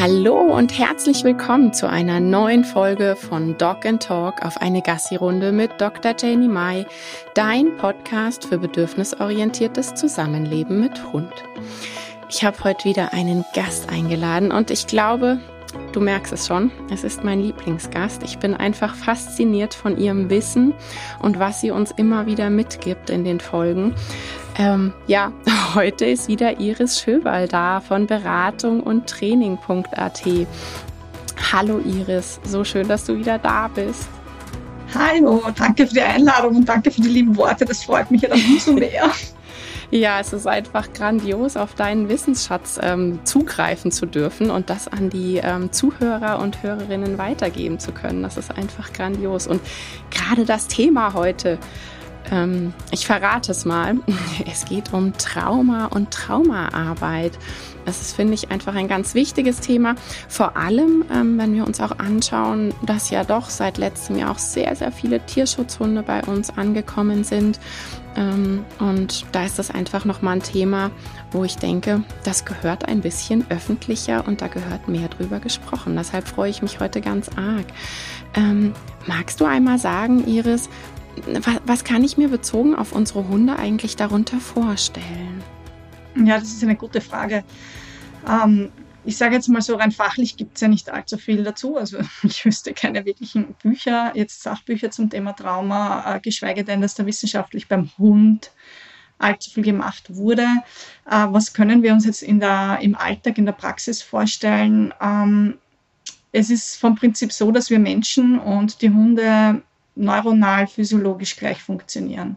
Hallo und herzlich willkommen zu einer neuen Folge von Dog and Talk auf eine Gassi-Runde mit Dr. Janie Mai, dein Podcast für bedürfnisorientiertes Zusammenleben mit Hund. Ich habe heute wieder einen Gast eingeladen und ich glaube, du merkst es schon, es ist mein Lieblingsgast. Ich bin einfach fasziniert von ihrem Wissen und was sie uns immer wieder mitgibt in den Folgen. Ähm, ja, heute ist wieder Iris Schöberl da von Beratung und Training.at. Hallo Iris, so schön, dass du wieder da bist. Hallo, danke für die Einladung und danke für die lieben Worte. Das freut mich ja dann umso mehr. Ja, es ist einfach grandios, auf deinen Wissensschatz ähm, zugreifen zu dürfen und das an die ähm, Zuhörer und Hörerinnen weitergeben zu können. Das ist einfach grandios. Und gerade das Thema heute, ähm, ich verrate es mal. Es geht um Trauma und Traumaarbeit. Das ist, finde ich, einfach ein ganz wichtiges Thema. Vor allem, ähm, wenn wir uns auch anschauen, dass ja doch seit letztem Jahr auch sehr, sehr viele Tierschutzhunde bei uns angekommen sind. Ähm, und da ist das einfach nochmal ein Thema, wo ich denke, das gehört ein bisschen öffentlicher und da gehört mehr drüber gesprochen. Deshalb freue ich mich heute ganz arg. Ähm, magst du einmal sagen, Iris, was, was kann ich mir bezogen auf unsere Hunde eigentlich darunter vorstellen? Ja, das ist eine gute Frage. Ähm, ich sage jetzt mal so, rein fachlich gibt es ja nicht allzu viel dazu. Also ich wüsste keine wirklichen Bücher, jetzt Sachbücher zum Thema Trauma, äh, geschweige denn, dass da wissenschaftlich beim Hund allzu viel gemacht wurde. Äh, was können wir uns jetzt in der, im Alltag, in der Praxis vorstellen? Ähm, es ist vom Prinzip so, dass wir Menschen und die Hunde neuronal physiologisch gleich funktionieren.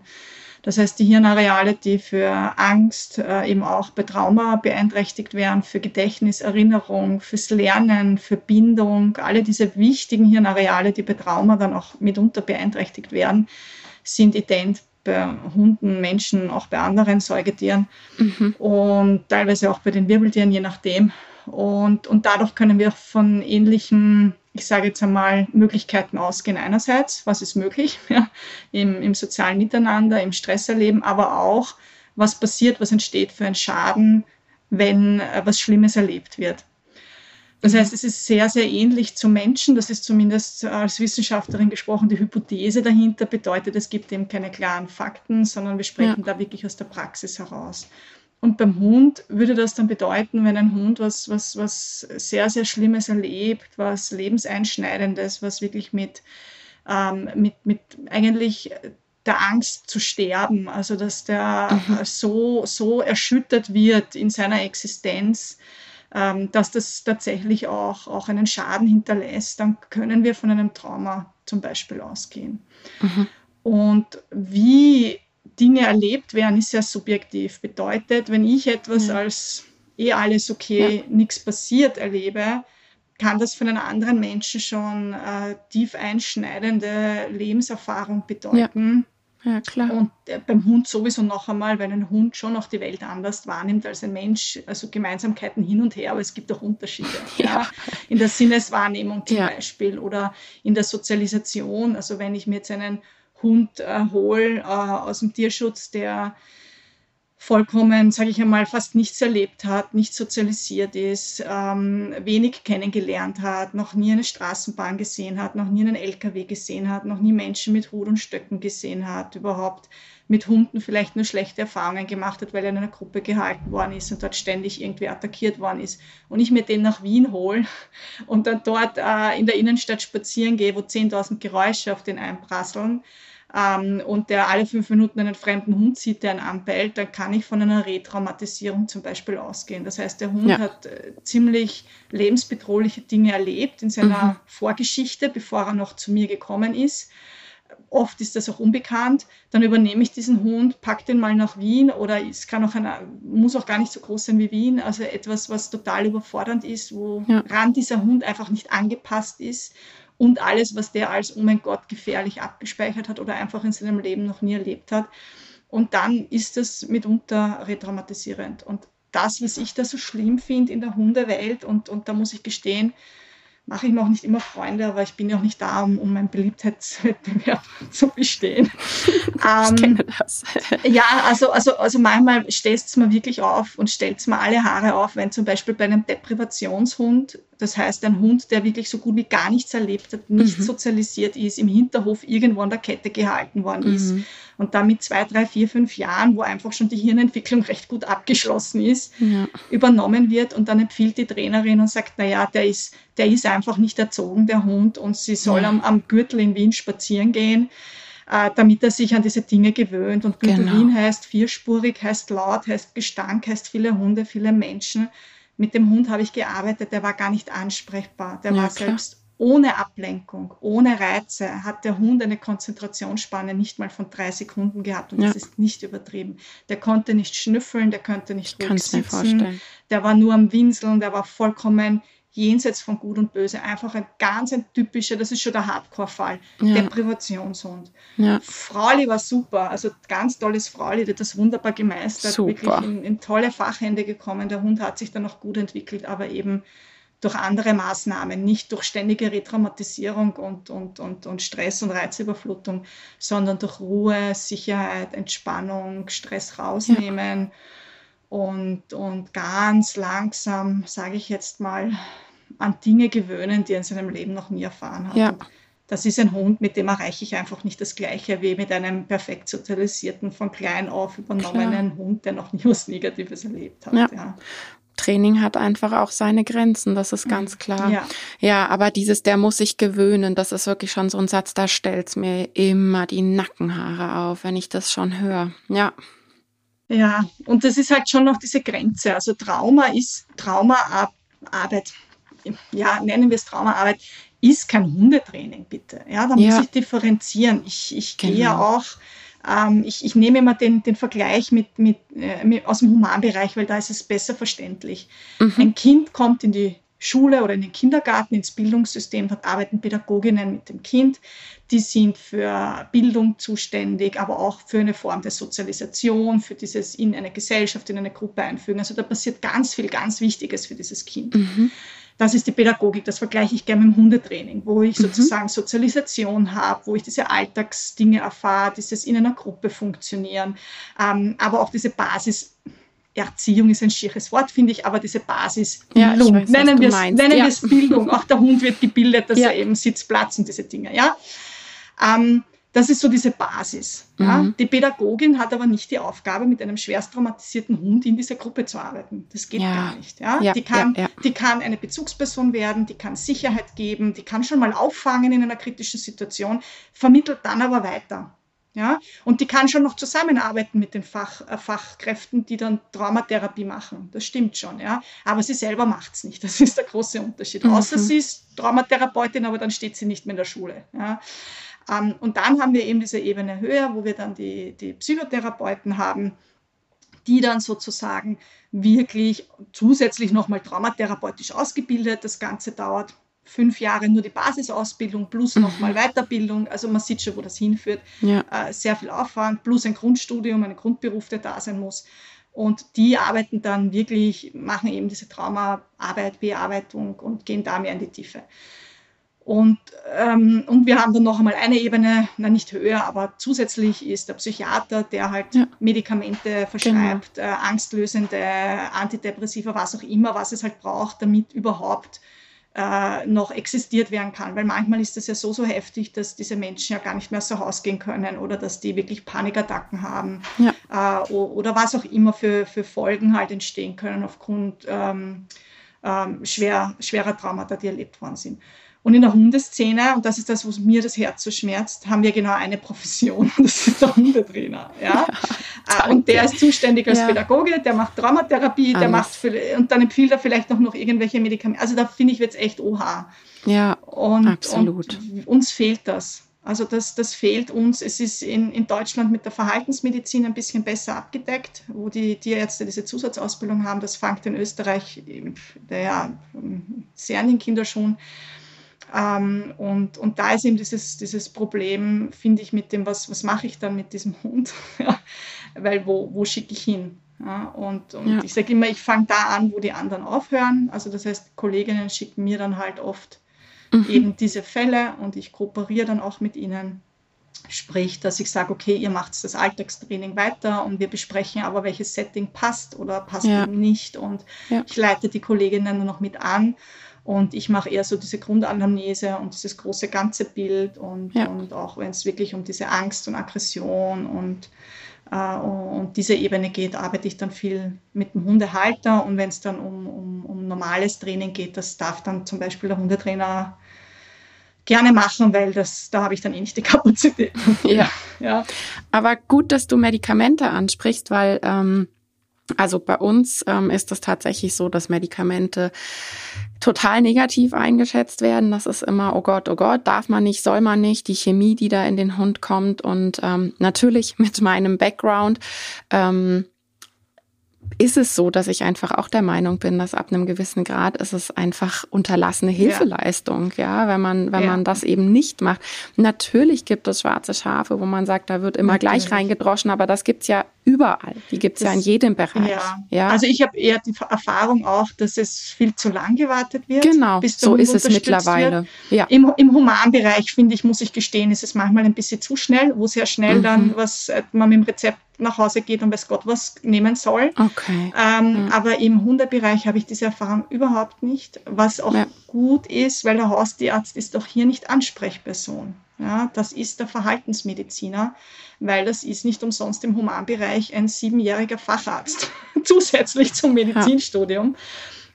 Das heißt, die Hirnareale, die für Angst, äh, eben auch bei Trauma beeinträchtigt werden, für Gedächtnis, Erinnerung, fürs Lernen, für Bindung, alle diese wichtigen Hirnareale, die bei Trauma dann auch mitunter beeinträchtigt werden, sind ident bei Hunden, Menschen, auch bei anderen Säugetieren mhm. und teilweise auch bei den Wirbeltieren, je nachdem. Und, und dadurch können wir von ähnlichen ich sage jetzt einmal, Möglichkeiten ausgehen. Einerseits, was ist möglich ja, im, im sozialen Miteinander, im Stresserleben, aber auch, was passiert, was entsteht für einen Schaden, wenn äh, was Schlimmes erlebt wird. Das heißt, es ist sehr, sehr ähnlich zum Menschen. Das ist zumindest als Wissenschaftlerin gesprochen die Hypothese dahinter. Bedeutet, es gibt eben keine klaren Fakten, sondern wir sprechen ja. da wirklich aus der Praxis heraus. Und beim Hund würde das dann bedeuten, wenn ein Hund was, was, was sehr, sehr Schlimmes erlebt, was Lebenseinschneidendes, was wirklich mit, ähm, mit, mit eigentlich der Angst zu sterben, also dass der mhm. so, so erschüttert wird in seiner Existenz, ähm, dass das tatsächlich auch, auch einen Schaden hinterlässt, dann können wir von einem Trauma zum Beispiel ausgehen. Mhm. Und wie Dinge erlebt werden, ist sehr subjektiv. Bedeutet, wenn ich etwas ja. als eh alles okay, ja. nichts passiert erlebe, kann das für einen anderen Menschen schon äh, tief einschneidende Lebenserfahrung bedeuten. Ja. ja klar. Und äh, beim Hund sowieso noch einmal, weil ein Hund schon auch die Welt anders wahrnimmt als ein Mensch. Also Gemeinsamkeiten hin und her, aber es gibt auch Unterschiede. Ja. ja. In der Sinneswahrnehmung zum Beispiel oder in der Sozialisation. Also wenn ich mir jetzt einen Hund äh, hole äh, aus dem Tierschutz, der vollkommen, sage ich einmal, fast nichts erlebt hat, nicht sozialisiert ist, ähm, wenig kennengelernt hat, noch nie eine Straßenbahn gesehen hat, noch nie einen LKW gesehen hat, noch nie Menschen mit Hut und Stöcken gesehen hat, überhaupt mit Hunden vielleicht nur schlechte Erfahrungen gemacht hat, weil er in einer Gruppe gehalten worden ist und dort ständig irgendwie attackiert worden ist. Und ich mir den nach Wien hole und dann dort äh, in der Innenstadt spazieren gehe, wo 10.000 Geräusche auf den einprasseln ähm, und der alle fünf Minuten einen fremden Hund sieht, der ihn anbellt, dann kann ich von einer Retraumatisierung zum Beispiel ausgehen. Das heißt, der Hund ja. hat äh, ziemlich lebensbedrohliche Dinge erlebt in seiner mhm. Vorgeschichte, bevor er noch zu mir gekommen ist. Oft ist das auch unbekannt. Dann übernehme ich diesen Hund, packe den mal nach Wien oder es kann auch eine, muss auch gar nicht so groß sein wie Wien. Also etwas, was total überfordernd ist, woran ja. dieser Hund einfach nicht angepasst ist und alles, was der als, oh mein Gott, gefährlich abgespeichert hat oder einfach in seinem Leben noch nie erlebt hat. Und dann ist es mitunter retraumatisierend. Und das, was ich da so schlimm finde in der Hundewelt, und, und da muss ich gestehen, mache ich mir auch nicht immer Freunde, aber ich bin ja auch nicht da, um, um meinen Beliebtheitswettbewerb zu bestehen. ich ähm, kenne das. ja, also, also, also manchmal stellt es mir wirklich auf und stellt es mir alle Haare auf, wenn zum Beispiel bei einem Deprivationshund Das heißt, ein Hund, der wirklich so gut wie gar nichts erlebt hat, nicht mhm. sozialisiert ist, im Hinterhof irgendwo an der Kette gehalten worden mhm. ist und damit zwei, drei, vier, fünf Jahren, wo einfach schon die Hirnentwicklung recht gut abgeschlossen ist, ja. übernommen wird und dann empfiehlt die Trainerin und sagt, naja, der ist, der ist einfach nicht erzogen, der Hund, und sie soll ja. am, am Gürtel in Wien spazieren gehen äh, damit er sich an diese Dinge gewöhnt. Und Gürtel genau. Wien heißt vierspurig, heißt laut, heißt Gestank, heißt viele Hunde, viele Menschen. Mit dem Hund habe ich gearbeitet, der war gar nicht ansprechbar. Der ja, war klar. selbst ohne Ablenkung, ohne Reize, hat der Hund eine Konzentrationsspanne nicht mal von drei Sekunden gehabt. Und ja. das ist nicht übertrieben. Der konnte nicht schnüffeln, der konnte nicht ich ruhig sitzen. Der war nur am Winseln, der war vollkommen jenseits von Gut und Böse. Einfach ein ganz ein typischer, das ist schon der Hardcore-Fall, ja. Deprivationshund. Ja. Frauli war super, also ganz tolles Frauli, der hat das wunderbar gemeistert, super. wirklich in, in, tolle Fachhände gekommen. Der Hund hat sich dann noch gut entwickelt, aber eben durch andere Maßnahmen, nicht durch ständige Retraumatisierung und, und, und, und Stress und Reizüberflutung, sondern durch Ruhe, Sicherheit, Entspannung, Stress rausnehmen. Ja und, und ganz langsam, sage ich jetzt mal, an Dinge gewöhnen, die er in seinem Leben noch nie erfahren hat. Ja. Das ist ein Hund, mit dem erreiche ich einfach nicht das Gleiche wie mit einem perfekt sozialisierten, von klein auf übernommenen Klar. Hund, der noch nie was Negatives erlebt hat. Ja. ja. Training hat einfach auch seine Grenzen, das ist ganz klar. Ja. ja, aber dieses, der muss sich gewöhnen, das ist wirklich schon so ein Satz, da stellt mir immer die Nackenhaare auf, wenn ich das schon höre. Ja. Ja, und das ist halt schon noch diese Grenze. Also Trauma ist Traumaarbeit. Ja, nennen wir es Traumaarbeit, ist kein Hundetraining, bitte. Ja, da ja. muss ich differenzieren. Ich, ich genau. gehe auch, ähm, ich, ich nehme immer den, den Vergleich mit, mit, äh, mit, aus dem Humanbereich, weil da ist es besser verständlich. Mhm. Ein Kind kommt in die Schule oder in den Kindergarten, ins Bildungssystem. Dort arbeiten Pädagoginnen mit dem Kind. Die sind für Bildung zuständig, aber auch für eine Form der Sozialisation, für dieses in eine Gesellschaft, in eine Gruppe einfügen. Also da passiert ganz viel, ganz Wichtiges für dieses Kind. Mhm. Das ist die Pädagogik, das vergleiche ich gerne mit dem Hundetraining, wo ich mhm. sozusagen Sozialisation habe, wo ich diese Alltagsdinge erfahre, dieses in einer Gruppe funktionieren, ähm, aber auch diese Basis Erziehung ist ein schieres Wort, finde ich, aber diese Basis, ja, weiß, nennen wir es nennen ja. Bildung. Auch der Hund wird gebildet, dass ja. er eben Sitzplatz und diese Dinge. Ja? Ähm, das ist so diese Basis. Mhm. Ja? Die Pädagogin hat aber nicht die Aufgabe, mit einem schwerst traumatisierten Hund in dieser Gruppe zu arbeiten. Das geht ja. gar nicht. Ja? ja die, kann, die kann eine Bezugsperson werden, die kann Sicherheit geben, die kann schon mal auffangen in einer kritischen Situation, vermittelt dann aber weiter. Ja? Und die kann schon noch zusammenarbeiten mit den Fach, äh, Fachkräften, die dann Traumatherapie machen. Das stimmt schon. Ja? Aber sie selber macht es nicht. Das ist der große Unterschied. Mhm. Außer sie ist Traumatherapeutin, aber dann steht sie nicht mehr in der Schule. Ja? Ähm, und dann haben wir eben diese Ebene höher, wo wir dann die, die Psychotherapeuten haben, die dann sozusagen wirklich zusätzlich nochmal traumatherapeutisch ausgebildet. Das Ganze dauert fünf Jahre nur die Basisausbildung plus mhm. nochmal Weiterbildung. Also man sieht schon, wo das hinführt. Ja. Äh, sehr viel Aufwand plus ein Grundstudium, ein Grundberuf, der da sein muss. Und die arbeiten dann wirklich, machen eben diese Traumaarbeit, Bearbeitung und gehen da mehr in die Tiefe. Und, ähm, und wir haben dann noch einmal eine Ebene, na nicht höher, aber zusätzlich ist der Psychiater, der halt ja. Medikamente verschreibt, genau. äh, angstlösende, Antidepressiva, was auch immer, was es halt braucht, damit überhaupt äh, noch existiert werden kann. Weil manchmal ist das ja so, so heftig, dass diese Menschen ja gar nicht mehr so rausgehen können oder dass die wirklich Panikattacken haben ja. äh, oder was auch immer für, für Folgen halt entstehen können aufgrund ähm, ähm, schwer, schwerer Traumata, die erlebt worden sind. Und in der Hundeszene, und das ist das, was mir das Herz so schmerzt, haben wir genau eine Profession, das ist der Hundetrainer. Ja? ja und der ist zuständig als ja. Pädagoge, der macht Traumatherapie, der macht und dann empfiehlt er vielleicht auch noch irgendwelche Medikamente. Also da finde ich jetzt echt oha. Ja, und, absolut. Und uns fehlt das. Also das, das fehlt uns. Es ist in, in Deutschland mit der Verhaltensmedizin ein bisschen besser abgedeckt, wo die Tierärzte diese Zusatzausbildung haben. Das fängt in Österreich, der ja, sehr an den Kinderschuhen. Ähm, und, und da ist eben dieses, dieses Problem, finde ich, mit dem, was, was mache ich dann mit diesem Hund? Weil wo, wo schicke ich hin? Ja, und, und ja. ich sage immer, ich fange da an, wo die anderen aufhören. Also das heißt, Kolleginnen schicken mir dann halt oft mhm. eben diese Fälle und ich kooperiere dann auch mit ihnen. Sprich, dass ich sage, okay, ihr macht das Alltagstraining weiter und wir besprechen aber, welches Setting passt oder passt ja. eben nicht. Und ich leite die Kolleginnen dann noch mit an Und ich mache eher so diese Grundanamnese und dieses große ganze Bild und, ja. und auch wenn es wirklich um diese Angst und Aggression und, äh, und diese Ebene geht, arbeite ich dann viel mit dem Hundehalter und wenn es dann um, um, um normales Training geht, das darf dann zum Beispiel der Hundetrainer gerne machen, weil das, da habe ich dann eh nicht die Kapazität. Ja. ja. Aber gut, dass du Medikamente ansprichst, weil ähm, also bei uns ähm, ist es tatsächlich so, dass Medikamente total negativ eingeschätzt werden. Das ist immer, oh Gott, oh Gott, darf man nicht, soll man nicht, die Chemie, die da in den Hund kommt. Und ähm, natürlich mit meinem Background ähm, ist es so, dass ich einfach auch der Meinung bin, dass ab einem gewissen Grad ist es einfach unterlassene Hilfeleistung, ja, ja wenn man, wenn ja. man das eben nicht macht. Natürlich gibt es schwarze Schafe, wo man sagt, da wird immer Natürlich. gleich reingedroschen, aber das gibt's ja überall. Die gibt's das, ja in jedem Bereich. Ja. ja. Also ich habe eher die Erfahrung auch, dass es viel zu lang gewartet wird. Genau, bis so ist es mittlerweile. Ja. Im, Im Humanbereich, finde ich, muss ich gestehen, ist es manchmal ein bisschen zu schnell, wo sehr schnell mhm. dann was äh, man mit dem Rezept nach Hause geht und weiß Gott was nehmen soll. Okay. Ähm, mhm. Aber im Hundebereich habe ich diese Erfahrung überhaupt nicht, was auch ja. gut ist, weil der Haustierarzt ist doch hier nicht Ansprechperson. Ja, das ist der Verhaltensmediziner, weil das ist nicht umsonst im Humanbereich ein siebenjähriger Facharzt zusätzlich zum Medizinstudium.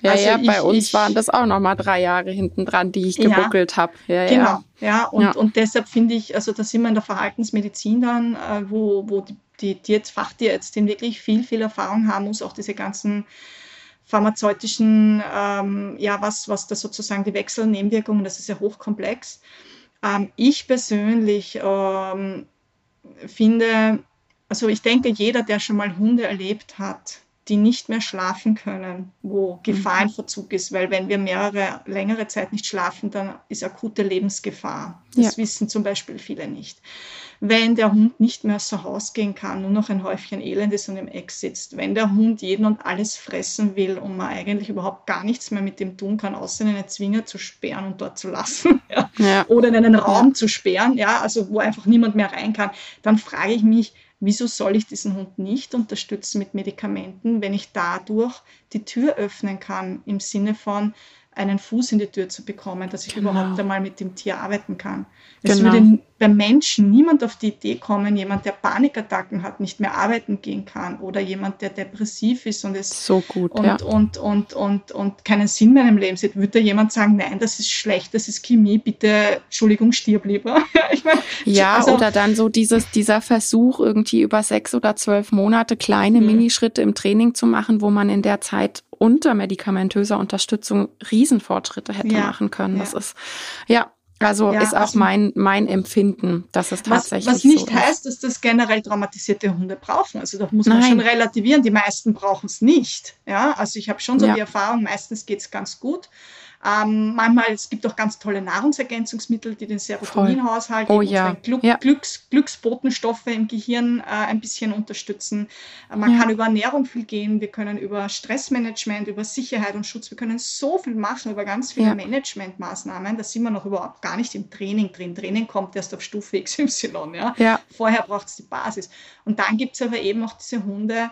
Ja, also ja, ich, bei uns ich, waren das auch noch mal drei Jahre hinten dran, die ich gebuckelt ja, habe. Ja, genau, ja, ja und, ja. und deshalb finde ich, also da sind wir in der Verhaltensmedizin dann, äh, wo, wo die die, die jetzt Fachtierärztin wirklich viel, viel Erfahrung haben muss, auch diese ganzen pharmazeutischen, ähm, ja, was, was da sozusagen die Wechselnebenwirkungen, das ist ja hochkomplex. Ähm, ich persönlich ähm, finde, also ich denke, jeder, der schon mal Hunde erlebt hat, die nicht mehr schlafen können, wo Gefahr mhm. Verzug ist, weil wenn wir mehrere, längere Zeit nicht schlafen, dann ist akute Lebensgefahr. Das ja. wissen zum Beispiel viele nicht wenn der Hund nicht mehr aus dem Haus gehen kann, nur noch ein Häufchen Elend ist und im Eck sitzt, wenn der Hund jeden und alles fressen will und man eigentlich überhaupt gar nichts mehr mit dem tun kann, außer in eine Zwinger zu sperren und dort zu lassen ja? Ja. oder in einen Raum zu sperren, ja, also wo einfach niemand mehr rein kann, dann frage ich mich, wieso soll ich diesen Hund nicht unterstützen mit Medikamenten, wenn ich dadurch die Tür öffnen kann im Sinne von, einen Fuß in die Tür zu bekommen, dass ich genau. überhaupt einmal mit dem Tier arbeiten kann. Es genau. würde beim Menschen niemand auf die Idee kommen, jemand, der Panikattacken hat, nicht mehr arbeiten gehen kann oder jemand, der depressiv ist und es so gut, und, ja. und, und, und, und keinen Sinn mehr im Leben sieht, würde jemand sagen, nein, das ist schlecht, das ist Chemie, bitte, Entschuldigung, stirb lieber. ich mein, ja, also, oder dann so dieses, dieser Versuch, irgendwie über sechs oder zwölf Monate kleine mhm. Minischritte im Training zu machen, wo man in der Zeit unter medikamentöser Unterstützung Riesenfortschritte hätte ja, machen können. Das ist, ja, also ja, ist auch also, mein, mein Empfinden, dass es tatsächlich was, was nicht so heißt, dass das generell traumatisierte Hunde brauchen. Also da muss man Nein. schon relativieren. Die meisten brauchen es nicht. Ja, also ich habe schon so ja. die Erfahrung, meistens geht es ganz gut. Ähm, manchmal, es gibt auch ganz tolle Nahrungsergänzungsmittel, die den Serotoninhaushalt, oh, ja. Glück, ja. Glücks, Glücksbotenstoffe im Gehirn äh, ein bisschen unterstützen. Äh, man ja. kann über Ernährung viel gehen, wir können über Stressmanagement, über Sicherheit und Schutz, wir können so viel machen, über ganz viele Managementmaßnahmen. Da sind wir noch überhaupt gar nicht im Training drin. Training kommt erst auf Stufe XY. Ja. Vorher braucht es die Basis. Und dann gibt es aber eben auch diese Hunde,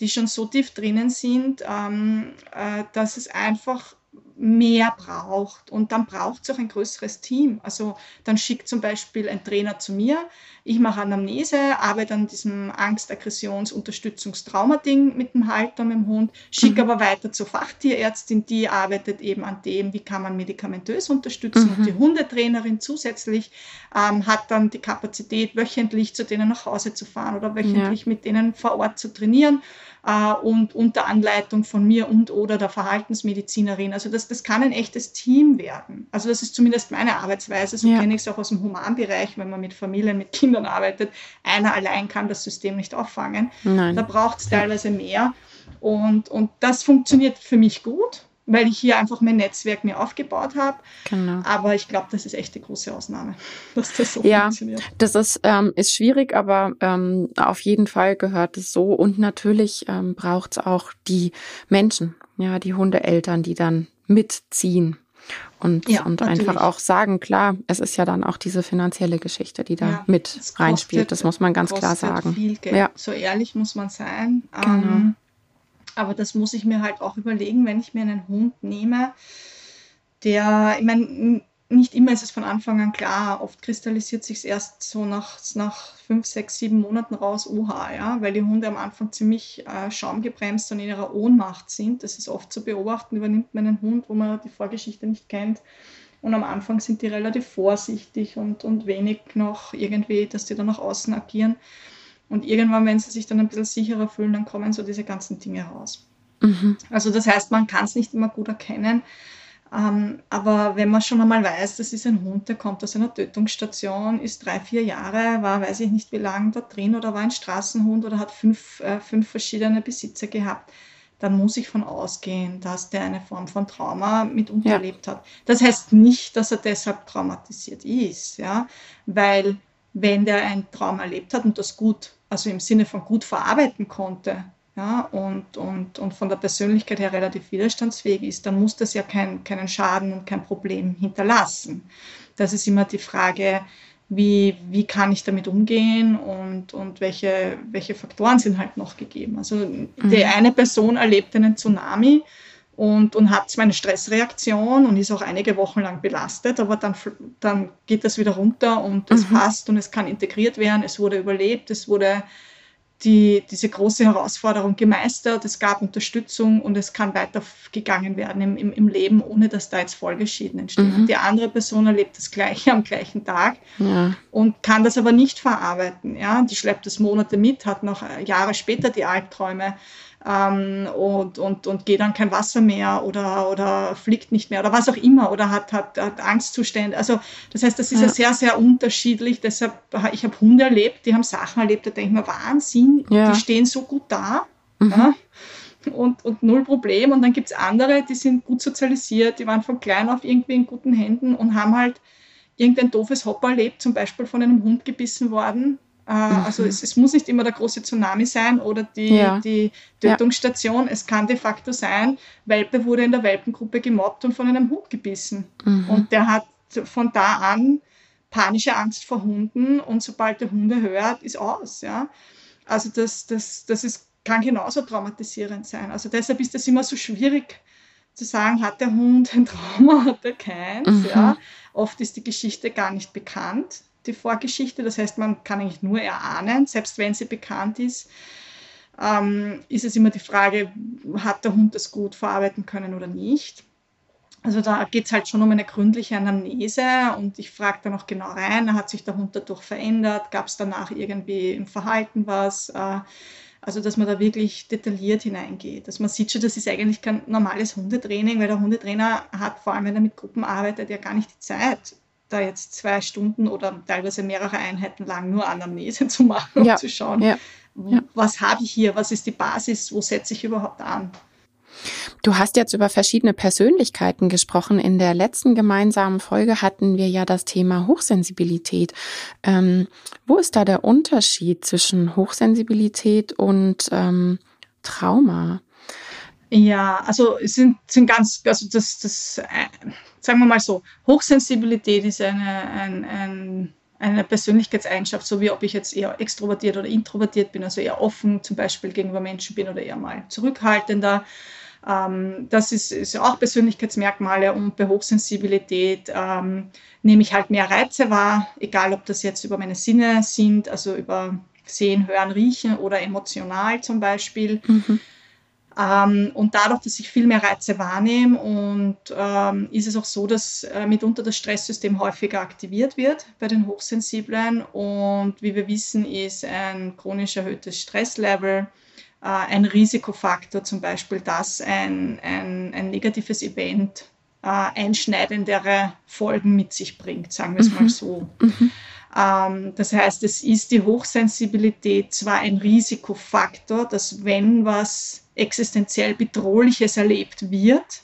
die schon so tief drinnen sind, ähm, äh, dass es einfach mehr braucht. Und dann braucht es auch ein größeres Team. Also dann schickt zum Beispiel ein Trainer zu mir, ich mache Anamnese, arbeite an diesem Angst-, Aggressions-, Unterstützungstrauma-Ding mit dem Halter, mit dem Hund, schicke mhm. aber weiter zur Fachtierärztin, die arbeitet eben an dem, wie kann man medikamentös unterstützen. Mhm. Und die Hundetrainerin zusätzlich ähm, hat dann die Kapazität, wöchentlich zu denen nach Hause zu fahren oder wöchentlich ja. mit denen vor Ort zu trainieren äh, und unter Anleitung von mir und oder der Verhaltensmedizinerin. Also das, das kann ein echtes Team werden. Also das ist zumindest meine Arbeitsweise. So ja. kenne ich es auch aus dem Humanbereich, wenn man mit Familien, mit Kindern arbeitet. Einer allein kann das System nicht auffangen. Nein. Da braucht es teilweise mehr. Und, und das funktioniert für mich gut weil ich hier einfach mein Netzwerk mir aufgebaut habe. Genau. Aber ich glaube, das ist echt eine große Ausnahme, dass das so ja, funktioniert. Das ist, ähm, ist schwierig, aber ähm, auf jeden Fall gehört es so. Und natürlich ähm, braucht es auch die Menschen, ja, die Hundeeltern, die dann mitziehen. Und, ja, und einfach auch sagen, klar, es ist ja dann auch diese finanzielle Geschichte, die da ja, mit reinspielt. Das muss man ganz klar sagen. Ja. So ehrlich muss man sein. Genau. Ähm, aber das muss ich mir halt auch überlegen, wenn ich mir einen Hund nehme, der, ich meine, nicht immer ist es von Anfang an klar. Oft kristallisiert sich es erst so nach, nach fünf, sechs, sieben Monaten raus, oha, ja, weil die Hunde am Anfang ziemlich äh, schaumgebremst und in ihrer Ohnmacht sind. Das ist oft zu beobachten, übernimmt man einen Hund, wo man die Vorgeschichte nicht kennt. Und am Anfang sind die relativ vorsichtig und, und wenig noch irgendwie, dass die dann nach außen agieren. Und irgendwann, wenn sie sich dann ein bisschen sicherer fühlen, dann kommen so diese ganzen Dinge raus. Mhm. Also das heißt, man kann es nicht immer gut erkennen. Ähm, aber wenn man schon einmal weiß, das ist ein Hund, der kommt aus einer Tötungsstation, ist drei, vier Jahre, war weiß ich nicht wie lange da drin oder war ein Straßenhund oder hat fünf, äh, fünf verschiedene Besitzer gehabt, dann muss ich von ausgehen, dass der eine Form von Trauma mit unterlebt ja. hat. Das heißt nicht, dass er deshalb traumatisiert ist, ja, weil wenn der ein Trauma erlebt hat und das gut, also im Sinne von gut verarbeiten konnte, ja, und, und, und von der Persönlichkeit her relativ widerstandsfähig ist, dann muss das ja kein, keinen Schaden und kein Problem hinterlassen. Das ist immer die Frage, wie, wie kann ich damit umgehen und, und welche, welche Faktoren sind halt noch gegeben. Also mhm. die eine Person erlebt einen Tsunami und, und hat zwar eine Stressreaktion und ist auch einige Wochen lang belastet, aber dann, dann geht das wieder runter und es mhm. passt und es kann integriert werden, es wurde überlebt, es wurde die, diese große Herausforderung gemeistert, es gab Unterstützung und es kann weitergegangen werden im, im, im Leben, ohne dass da jetzt Folgeschäden entstehen. Mhm. Die andere Person erlebt das Gleiche am gleichen Tag ja. und kann das aber nicht verarbeiten. Ja? Die schleppt das Monate mit, hat noch Jahre später die Albträume ähm, und, und, und geht dann kein Wasser mehr oder, oder fliegt nicht mehr oder was auch immer oder hat, hat, hat Angstzustände. Also das heißt, das ist ja, ja sehr, sehr unterschiedlich. Deshalb, ich habe Hunde erlebt, die haben Sachen erlebt, da denke ich mir, Wahnsinn, ja. die stehen so gut da. Mhm. Ja? Und, und null Problem. Und dann gibt es andere, die sind gut sozialisiert, die waren von klein auf irgendwie in guten Händen und haben halt irgendein doofes Hopper erlebt, zum Beispiel von einem Hund gebissen worden äh, mhm. Also es, es, muss nicht immer der große Tsunami sein oder die, ja. die Tötungsstation. Ja. Es kann de facto sein, Welpe wurde in der Welpengruppe gemobbt und von einem Hund gebissen. Mhm. Und der hat von da an panische Angst vor Hunden und sobald der Hunde hört, ist aus. Ja? Also das, das, das ist, kann genauso traumatisierend sein. Also deshalb ist das immer so schwierig zu sagen, hat der Hund ein Trauma, hat er keins. Mhm. Ja? Oft ist die Geschichte gar nicht bekannt die Vorgeschichte. Das heißt, man kann eigentlich nur erahnen, selbst wenn sie bekannt ist. Ähm, ist es immer die Frage, hat der Hund das gut verarbeiten können oder nicht. Also da geht es halt schon um eine gründliche Anamnese und ich frage da noch genau rein, hat sich der Hund dadurch verändert, gab es danach irgendwie im Verhalten was, äh, also dass man da wirklich detailliert hineingeht. Dass man sieht schon, das ist eigentlich kein normales Hundetraining, weil der Hundetrainer hat, vor allem wenn er mit Gruppen arbeitet, ja gar nicht die Zeit, da jetzt zwei Stunden oder teilweise mehrere Einheiten lang nur Anamnese zu machen ja. und zu schauen, ja. Ja. was habe ich hier, was ist die Basis, wo setze ich überhaupt an. Du hast jetzt über verschiedene Persönlichkeiten gesprochen. In der letzten gemeinsamen Folge hatten wir ja das Thema Hochsensibilität. Ähm, wo ist da der Unterschied zwischen Hochsensibilität und ähm, Trauma? Ja, also es sind, sind ganz, also das, das, äh, sagen wir mal so, Hochsensibilität ist eine, ein, ein, eine Persönlichkeitseigenschaft, so wie ob ich jetzt eher extrovertiert oder introvertiert bin, also eher offen zum Beispiel gegenüber Menschen bin oder eher mal zurückhaltender. Ähm, das ist, ist auch Persönlichkeitsmerkmale und bei Hochsensibilität ähm, nehme ich halt mehr Reize wahr, egal ob das jetzt über meine Sinne sind, also über Sehen, Hören, Riechen oder emotional zum Beispiel. Mhm. Ähm, und dadurch, dass ich viel mehr Reize wahrnehme und ähm, ist es auch so, dass äh, mitunter das Stresssystem häufiger aktiviert wird bei den Hochsensiblen. Und wie wir wissen, ist ein chronisch erhöhtes Stresslevel äh, ein Risikofaktor, zum Beispiel, dass ein, ein, ein negatives Event äh, einschneidendere Folgen mit sich bringt, sagen wir es mhm. mal so. Mhm. Ähm, das heißt, es ist die Hochsensibilität zwar ein Risikofaktor, dass wenn was existenziell Bedrohliches erlebt wird,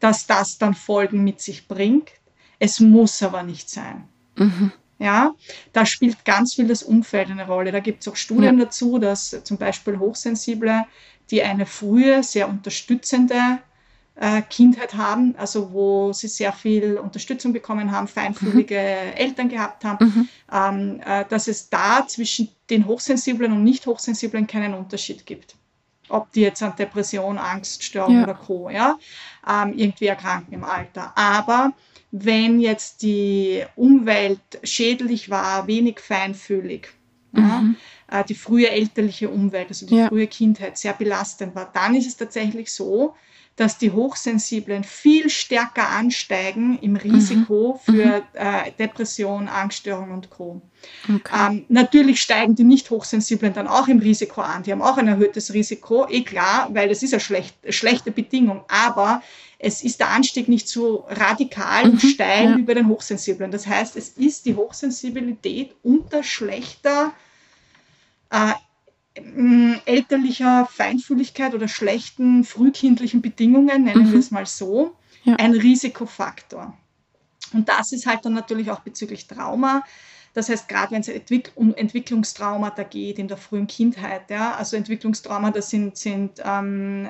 dass das dann Folgen mit sich bringt. Es muss aber nicht sein. Mhm. Ja, da spielt ganz viel das Umfeld eine Rolle. Da gibt es auch Studien ja. dazu, dass zum Beispiel Hochsensible, die eine frühe, sehr unterstützende äh, Kindheit haben, also wo sie sehr viel Unterstützung bekommen haben, feinfühlige mhm. Eltern gehabt haben, mhm. ähm, äh, dass es da zwischen den Hochsensiblen und Nicht-Hochsensiblen keinen Unterschied gibt. Ob die jetzt an Depression, Angststörung ja. oder Co. Ja, ähm, irgendwie erkranken im Alter. Aber wenn jetzt die Umwelt schädlich war, wenig feinfühlig, mhm. ja, äh, die frühe elterliche Umwelt, also die ja. frühe Kindheit sehr belastend war, dann ist es tatsächlich so, dass die Hochsensiblen viel stärker ansteigen im Risiko mhm. für mhm. äh, Depression, Angststörung und Co. Okay. Ähm, natürlich steigen die nicht Hochsensiblen dann auch im Risiko an. Die haben auch ein erhöhtes Risiko, eh klar, weil es ist eine schlecht, schlechte Bedingung. Aber es ist der Anstieg nicht so radikal und mhm. steil ja. wie bei den Hochsensiblen. Das heißt, es ist die Hochsensibilität unter schlechter äh, elterlicher Feinfühligkeit oder schlechten frühkindlichen Bedingungen, nennen mhm. wir es mal so, ja. ein Risikofaktor. Und das ist halt dann natürlich auch bezüglich Trauma. Das heißt, gerade wenn es Entwick um Entwicklungstraumata geht in der frühen Kindheit, ja, also Entwicklungstrauma, das sind, sind ähm,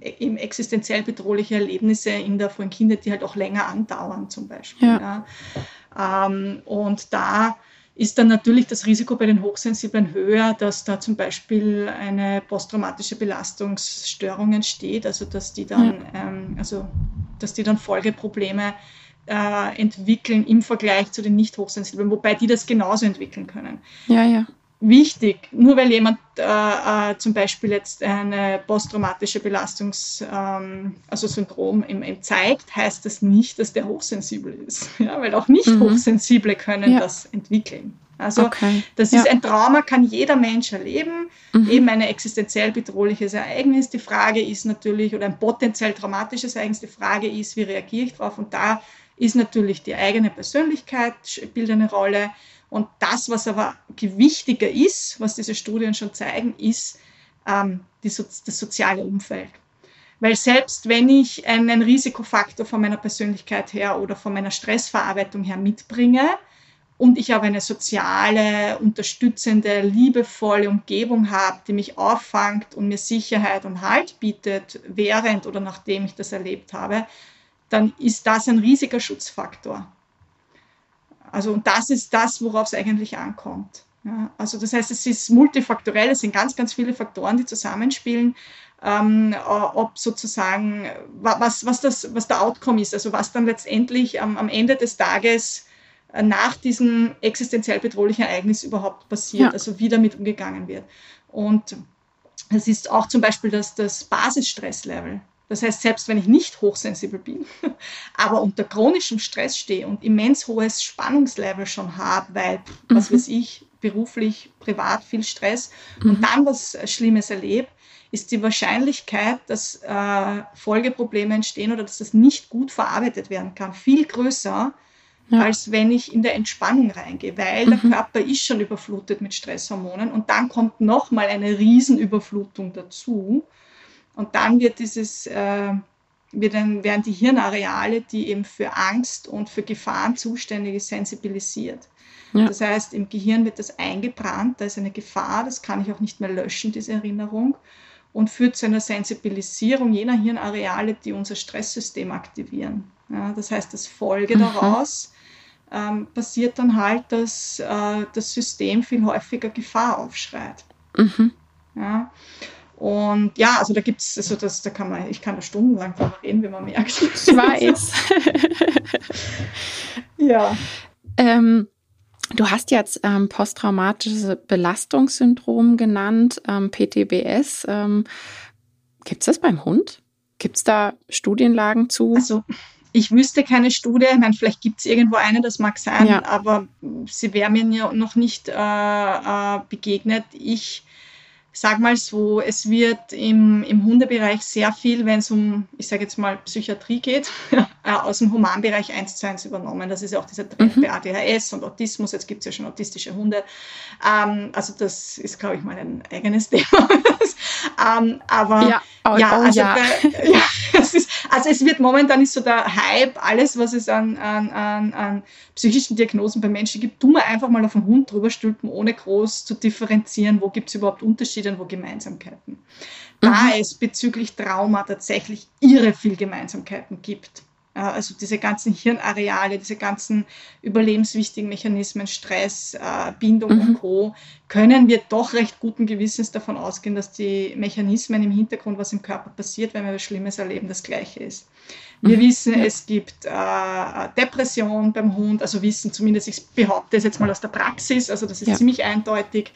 äh, existenziell bedrohliche Erlebnisse in der frühen Kindheit, die halt auch länger andauern zum Beispiel. Ja. ja. Ähm, und da ist dann natürlich das Risiko bei den Hochsensiblen höher, dass da zum Beispiel eine posttraumatische Belastungsstörung entsteht, also dass die dann, ja. ähm, also dass die dann Folgeprobleme äh, entwickeln im Vergleich zu den nicht hochsensiblen, wobei die das genauso entwickeln können. Ja, ja. Wichtig, nur weil jemand äh, äh, zum Beispiel jetzt eine posttraumatische Belastungs-, ähm, also Syndrom im, im zeigt, heißt das nicht, dass der hochsensibel ist. Ja, weil auch nicht mhm. Hochsensible können ja. das entwickeln. Also okay. das ist ja. ein Trauma, kann jeder Mensch erleben, mhm. eben ein existenziell bedrohliches Ereignis. Die Frage ist natürlich, oder ein potenziell traumatisches Ereignis, die Frage ist, wie reagiere ich darauf? Und da ist natürlich die eigene Persönlichkeit, spielt eine Rolle und das, was aber gewichtiger ist, was diese Studien schon zeigen, ist ähm, so das soziale Umfeld. Weil selbst wenn ich einen Risikofaktor von meiner Persönlichkeit her oder von meiner Stressverarbeitung her mitbringe und ich aber eine soziale, unterstützende, liebevolle Umgebung habe, die mich auffangt und mir Sicherheit und Halt bietet, während oder nachdem ich das erlebt habe, dann ist das ein riesiger Schutzfaktor. Also und das ist das, worauf es eigentlich ankommt. Ja, also das heißt, es ist multifaktorell, es sind ganz, ganz viele Faktoren, die zusammenspielen, ähm, ob sozusagen, was, was, das, was der Outcome ist, also was dann letztendlich am, am Ende des Tages äh, nach diesem existenziell bedrohlichen Ereignis überhaupt passiert, ja. also wie damit umgegangen wird. Und es ist auch zum Beispiel das, das Basisstresslevel. Das heißt, selbst wenn ich nicht hochsensibel bin, aber unter chronischem Stress stehe und immens hohes Spannungslevel schon habe, weil, mhm. was weiß ich, beruflich, privat viel Stress mhm. und dann was Schlimmes erlebe, ist die Wahrscheinlichkeit, dass äh, Folgeprobleme entstehen oder dass das nicht gut verarbeitet werden kann, viel größer, ja. als wenn ich in der Entspannung reingehe, weil mhm. der Körper ist schon überflutet mit Stresshormonen und dann kommt nochmal eine Riesenüberflutung dazu und dann wird dieses, äh, wird dann, werden die Hirnareale, die eben für Angst und für Gefahren zuständig sind, sensibilisiert. Ja. Das heißt, im Gehirn wird das eingebrannt, da ist eine Gefahr, das kann ich auch nicht mehr löschen, diese Erinnerung, und führt zu einer Sensibilisierung jener Hirnareale, die unser Stresssystem aktivieren. Ja, das heißt, das Folge mhm. daraus ähm, passiert dann halt, dass äh, das System viel häufiger Gefahr aufschreit. Mhm. Ja. Und ja, also da gibt es, also das, da kann man, ich kann da stundenlang drüber reden, wie man merkt. Ich weiß. ja. Ähm, du hast jetzt ähm, posttraumatisches Belastungssyndrom genannt, ähm, PTBS. Ähm, gibt es das beim Hund? Gibt es da Studienlagen zu? Also ich wüsste keine Studie, ich meine, vielleicht gibt es irgendwo eine, das mag sein, ja. aber sie wäre mir noch nicht äh, äh, begegnet. Ich sag mal so, es wird im, im Hundebereich sehr viel, wenn es um, ich sage jetzt mal, Psychiatrie geht, äh, aus dem Humanbereich eins zu eins übernommen. Das ist ja auch dieser Trend mhm. bei ADHS und Autismus. Jetzt gibt es ja schon autistische Hunde. Ähm, also das ist, glaube ich, mal ein eigenes Thema. ähm, aber ja, oh, ja, also, ja. Bei, ja es ist, also es wird momentan ist so der Hype, alles, was es an, an, an, an psychischen Diagnosen bei Menschen gibt, tun wir einfach mal auf den Hund drüber stülpen, ohne groß zu differenzieren, wo gibt es überhaupt Unterschiede und wo Gemeinsamkeiten. Mhm. Da es bezüglich Trauma tatsächlich irre viel Gemeinsamkeiten gibt. Also diese ganzen Hirnareale, diese ganzen überlebenswichtigen Mechanismen, Stress, äh, Bindung mhm. und Co., können wir doch recht guten Gewissens davon ausgehen, dass die Mechanismen im Hintergrund, was im Körper passiert, wenn wir was Schlimmes erleben, das gleiche ist. Wir mhm. wissen, es gibt äh, Depression beim Hund, also wissen zumindest, ich behaupte es jetzt mal aus der Praxis, also das ist ja. ziemlich eindeutig.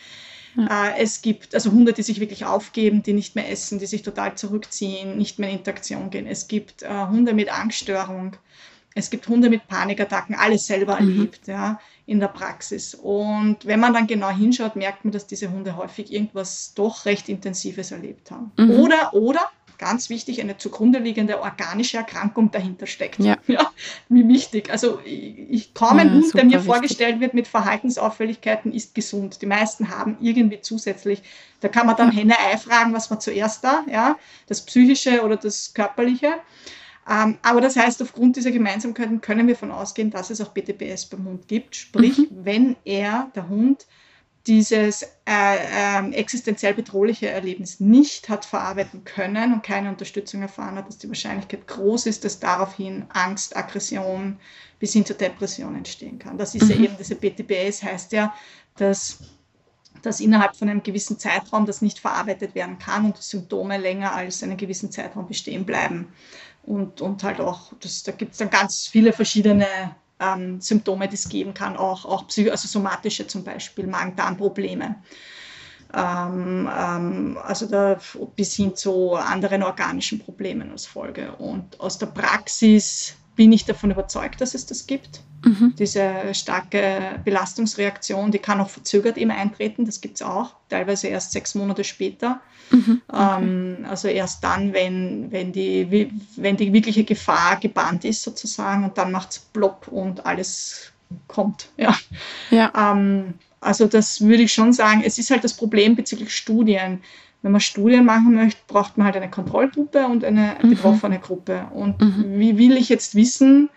Ja. Äh, es gibt also Hunde, die sich wirklich aufgeben, die nicht mehr essen, die sich total zurückziehen, nicht mehr in Interaktion gehen. Es gibt äh, Hunde mit Angststörung. Es gibt Hunde mit Panikattacken, alles selber mhm. erlebt ja, in der Praxis. Und wenn man dann genau hinschaut, merkt man, dass diese Hunde häufig irgendwas doch recht Intensives erlebt haben. Mhm. Oder, oder ganz wichtig, eine zugrunde liegende organische Erkrankung dahinter steckt. Ja. ja wie wichtig. Also ich, ich kaum ein ja, Hund, der mir wichtig. vorgestellt wird mit Verhaltensauffälligkeiten, ist gesund. Die meisten haben irgendwie zusätzlich, da kann man dann ja. Henne-Ei fragen, was war zuerst da, ja, das Psychische oder das Körperliche. Ähm, aber das heißt, aufgrund dieser Gemeinsamkeiten können wir davon ausgehen, dass es auch BTBS beim Hund gibt. Sprich, mhm. wenn er, der Hund, dieses äh, äh, existenziell bedrohliche Erlebnis nicht hat verarbeiten können und keine Unterstützung erfahren hat, dass die Wahrscheinlichkeit groß ist, dass daraufhin Angst, Aggression bis hin zur Depression entstehen kann. Das ist mhm. ja eben, diese BTBS heißt ja, dass, dass innerhalb von einem gewissen Zeitraum das nicht verarbeitet werden kann und die Symptome länger als einen gewissen Zeitraum bestehen bleiben. Und, und halt auch, das, da gibt es dann ganz viele verschiedene ähm, Symptome, die es geben kann, auch, auch also somatische zum Beispiel, Magen-Darm-Probleme. Ähm, ähm, also da, bis hin zu anderen organischen Problemen als Folge. Und aus der Praxis bin ich davon überzeugt, dass es das gibt. Mhm. Diese starke Belastungsreaktion, die kann auch verzögert eben eintreten, das gibt es auch, teilweise erst sechs Monate später. Mhm. Okay. Ähm, also erst dann, wenn, wenn, die, wenn die wirkliche Gefahr gebannt ist sozusagen und dann macht es plopp und alles kommt. Ja. ja. Ähm, also das würde ich schon sagen, es ist halt das Problem bezüglich Studien. Wenn man Studien machen möchte, braucht man halt eine Kontrollgruppe und eine mhm. betroffene Gruppe. Und mhm. wie will ich jetzt wissen,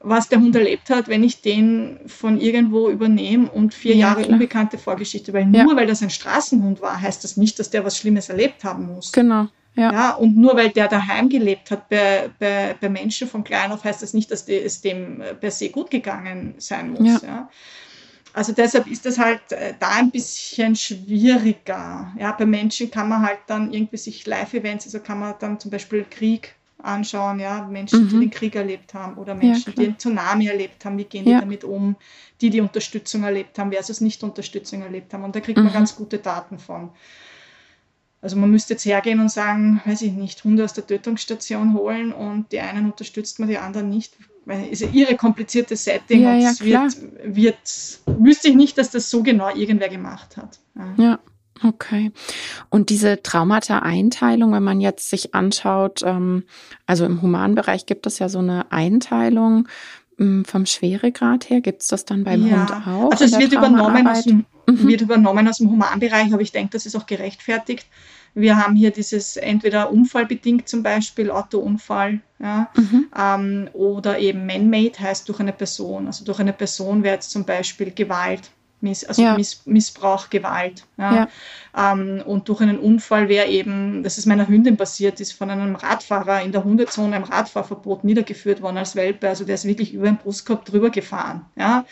was der Hund erlebt hat, wenn ich den von irgendwo übernehme und vier ja, Jahre klar. unbekannte Vorgeschichte, weil ja. nur weil das ein Straßenhund war, heißt das nicht, dass der was Schlimmes erlebt haben muss. Genau. Ja. ja und nur weil der daheim gelebt hat bei, bei, bei Menschen von klein auf, heißt das nicht, dass es dem per se gut gegangen sein muss. Ja. Also deshalb ist das halt äh, da ein bisschen schwieriger. Ja, bei Menschen kann man halt dann irgendwie sich Live-Events, also kann man dann zum Beispiel Krieg anschauen, ja, Menschen, mhm. die den Krieg erlebt haben oder Menschen, ja, die den Tsunami erlebt haben, wie gehen ja. die damit um, die die Unterstützung erlebt haben versus nicht Unterstützung erlebt haben. Und da kriegt mhm. man ganz gute Daten von. Also man müsste jetzt hergehen und sagen, weiß ich nicht, Hunde aus der Tötungsstation holen und die einen unterstützt man, die anderen nicht. Ist ja ihre komplizierte Setting ja, und es wird, wird, wüsste ich nicht, dass das so genau irgendwer gemacht hat. ja. Okay. Und diese Traumata-Einteilung, wenn man jetzt sich anschaut, ähm, also im Humanbereich gibt es ja so eine Einteilung ähm, vom Schweregrad her. Gibt es das dann beim ja. Hund auch? Also es wird übernommen, aus dem, mhm. wird übernommen aus dem Humanbereich, aber ich denke, das ist auch gerechtfertigt. Wir haben hier dieses entweder unfallbedingt zum Beispiel, Autounfall, ja, mhm. ähm, oder eben man-made heißt durch eine Person. Also durch eine Person wäre jetzt zum Beispiel Gewalt Miss, also ja. Miss, Missbrauch, Gewalt. Ja. ja. Ähm, und durch einen Unfall wäre eben, das ist meiner Hündin passiert, ist von einem Radfahrer in der Hundezone im Radfahrverbot niedergeführt worden als Welpe. Also der ist wirklich über den Brustkorb drüber gefahren. Ja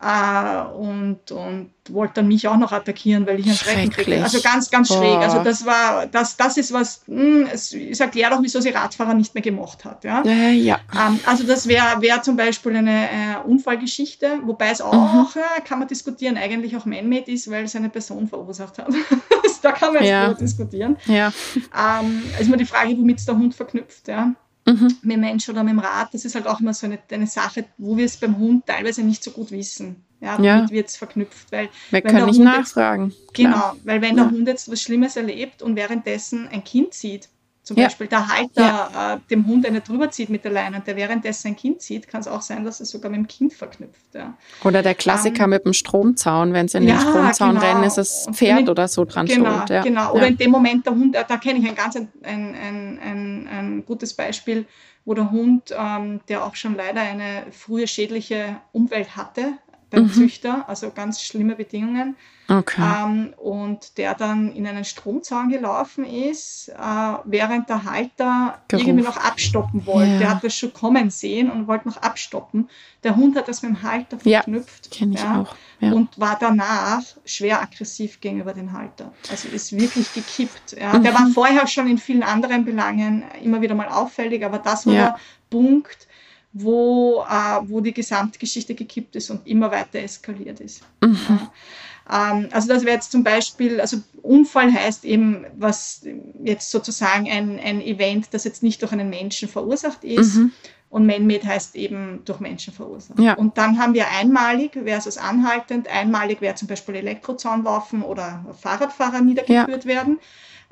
äh, und, und wollte dann mich auch noch attackieren, weil ich einen Schrecken kriege. Also ganz, ganz Boah. schräg. Also das war, das, das ist was, mh, hm, es, es erklärt auch, wieso sie Radfahrer nicht mehr gemocht hat. Ja. Äh, ja. Ähm, also das wäre wär zum Beispiel eine äh, Unfallgeschichte, wobei es auch, mhm. kann man diskutieren, eigentlich auch man-made ist, weil es eine Person verursacht hat. da kann man jetzt ja. diskutieren. Ja. Ähm, ist immer die Frage, womit es der Hund verknüpft. Ja mhm. mit dem Mensch oder mit dem Rad. Das ist halt auch immer so eine, eine Sache, wo wir es beim Hund teilweise nicht so gut wissen. Ja, womit ja. wird es verknüpft? Weil, wir können nicht Hund nachfragen. Jetzt, genau, weil wenn ja. der Hund jetzt was Schlimmes erlebt und währenddessen ein Kind sieht, zum ja. Beispiel der Halter ja. äh, dem Hund eine drüber zieht mit der Leine und der währenddessen ein Kind zieht, kann es auch sein, dass er sogar mit dem Kind verknüpft. Ja. Oder der Klassiker ähm, mit dem Stromzaun, wenn sie in den Stromzaun genau. rennen, ist es Pferd den, oder so dran genau, schuld. Genau, oder in dem Moment der Hund, da kenne ich ein ganz ein, ein, ein, ein, gutes Beispiel, wo der Hund, ähm, der auch schon leider eine frühe schädliche Umwelt hatte, beim mhm. Züchter, also ganz schlimme Bedingungen. Okay. Ähm, und der dann in einen Stromzaun gelaufen ist, äh, während der Halter Geruf. irgendwie noch abstoppen wollte. Ja. Der hat das schon kommen sehen und wollte noch abstoppen. Der Hund hat das mit dem Halter verknüpft. Ja, kenne ich ja, auch. Ja. Und war danach schwer aggressiv gegenüber dem Halter. Also ist wirklich gekippt. Ja. Mhm. Der war vorher schon in vielen anderen Belangen immer wieder mal auffällig, aber das war der Punkt, wo, äh, wo die Gesamtgeschichte gekippt ist und immer weiter eskaliert ist. Mhm. Ähm, also das wäre jetzt zum Beispiel, also Unfall heißt eben, was jetzt sozusagen ein, ein Event, das jetzt nicht durch einen Menschen verursacht ist. Mhm. Und Man-Made heißt eben durch Menschen verursacht. Ja. Und dann haben wir einmalig versus anhaltend. Einmalig wäre zum Beispiel Elektrozaunwaffen oder Fahrradfahrer niedergeführt ja. werden.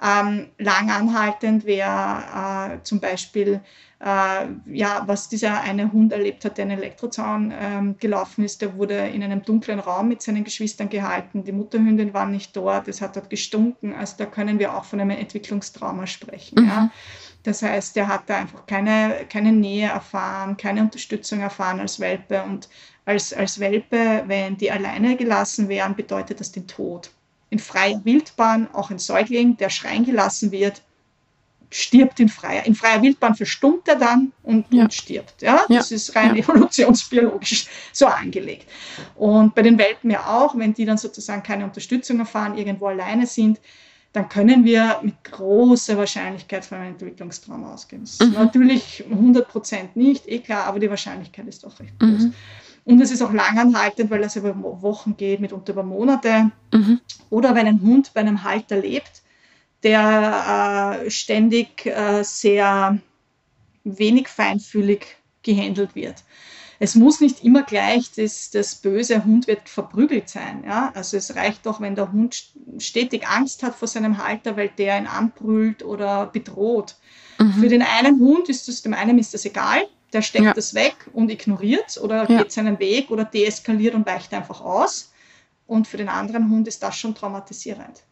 Ähm, lang anhaltend wäre äh, zum Beispiel äh, ja, was dieser eine Hund erlebt hat, der einen Elektrozaun ähm, gelaufen ist, der wurde in einem dunklen Raum mit seinen Geschwistern gehalten. Die Mutterhündin war nicht dort, es hat dort gestunken. Also da können wir auch von einem Entwicklungstrauma sprechen. Mhm. Ja. Das heißt, er hat da einfach keine, keine Nähe erfahren, keine Unterstützung erfahren als Welpe. Und als, als Welpe, wenn die alleine gelassen wären, bedeutet das den Tod. In freier Wildbahn, auch ein Säugling, der schreien gelassen wird, stirbt in freier. In freier Wildbahn verstummt er dann und, ja. und stirbt. Ja? Das ja. ist rein ja. evolutionsbiologisch so angelegt. Und bei den Welpen ja auch, wenn die dann sozusagen keine Unterstützung erfahren, irgendwo alleine sind, dann können wir mit großer Wahrscheinlichkeit von einem Entwicklungstrauma ausgehen. Mhm. Natürlich 100 Prozent nicht, eh klar, aber die Wahrscheinlichkeit ist doch recht groß. Mhm. Und es ist auch langanhaltend, weil das über Wochen geht, mitunter über Monate. Mhm. Oder wenn ein Hund bei einem Halter lebt, der äh, ständig äh, sehr wenig feinfühlig gehandelt wird. Es muss nicht immer gleich das, das böse Hund wird verprügelt sein. Ja? Also es reicht doch, wenn der Hund stetig Angst hat vor seinem Halter, weil der ihn anbrüllt oder bedroht. Mhm. Für den einen Hund ist es, dem einen ist das egal, der steckt ja. das weg und ignoriert oder ja. geht seinen Weg oder deeskaliert und weicht einfach aus. Und für den anderen Hund ist das schon traumatisierend.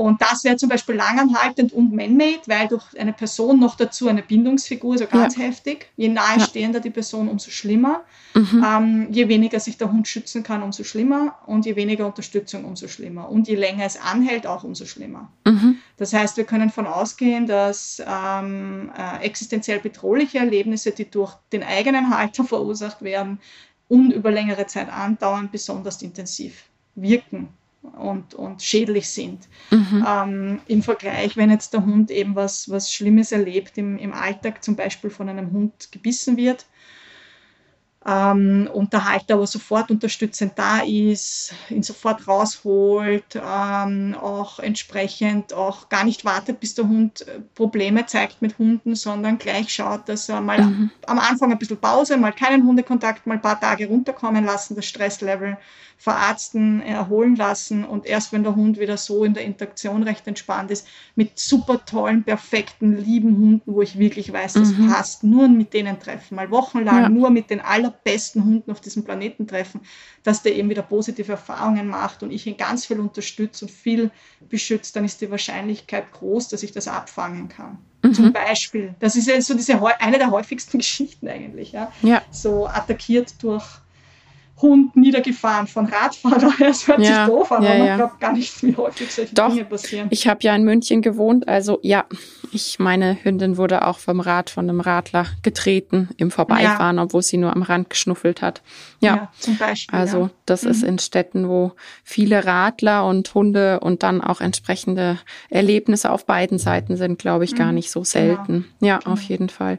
Und das wäre zum Beispiel langanhaltend und man-made, weil durch eine Person noch dazu eine Bindungsfigur, so ganz ja. heftig. Je nahestehender ja. die Person, umso schlimmer. Mhm. Ähm, je weniger sich der Hund schützen kann, umso schlimmer. Und je weniger Unterstützung, umso schlimmer. Und je länger es anhält, auch umso schlimmer. Mhm. Das heißt, wir können davon ausgehen, dass ähm, äh, existenziell bedrohliche Erlebnisse, die durch den eigenen Halter verursacht werden und über längere Zeit andauern, besonders intensiv wirken und, und schädlich sind. Mhm. Ähm, Im Vergleich, wenn jetzt der Hund eben was, was Schlimmes erlebt im, im Alltag, zum Beispiel von einem Hund gebissen wird, ähm, und der Halter aber sofort unterstützend da ist, ihn sofort rausholt, ähm, auch entsprechend auch gar nicht wartet, bis der Hund äh, Probleme zeigt mit Hunden, sondern gleich schaut, dass er mal mhm. am Anfang ein bisschen Pause, mal keinen Hundekontakt, mal ein paar Tage runterkommen lassen, das Stresslevel verarzten, erholen lassen und erst wenn der Hund wieder so in der Interaktion recht entspannt ist, mit super tollen, perfekten, lieben Hunden, wo ich wirklich weiß, das mhm. passt, nur mit denen treffen, mal wochenlang ja. nur mit den allerbesten Hunden auf diesem Planeten treffen, dass der eben wieder positive Erfahrungen macht und ich ihn ganz viel unterstütze und viel beschütze, dann ist die Wahrscheinlichkeit groß, dass ich das abfangen kann. Mhm. Zum Beispiel. Das ist ja so diese, eine der häufigsten Geschichten eigentlich. Ja? ja. So attackiert durch Hund niedergefahren von Radfahrern. Es hört ja, sich doof an, ja, aber man glaubt gar nicht, wie häufig solche Doch, Dinge passieren. Ich habe ja in München gewohnt, also ja, ich meine Hündin wurde auch vom Rad von einem Radler getreten im Vorbeifahren, ja. obwohl sie nur am Rand geschnuffelt hat. Ja, ja zum Beispiel. Also ja. das mhm. ist in Städten, wo viele Radler und Hunde und dann auch entsprechende Erlebnisse auf beiden Seiten sind, glaube ich, mhm. gar nicht so selten. Genau. Ja, genau. auf jeden Fall.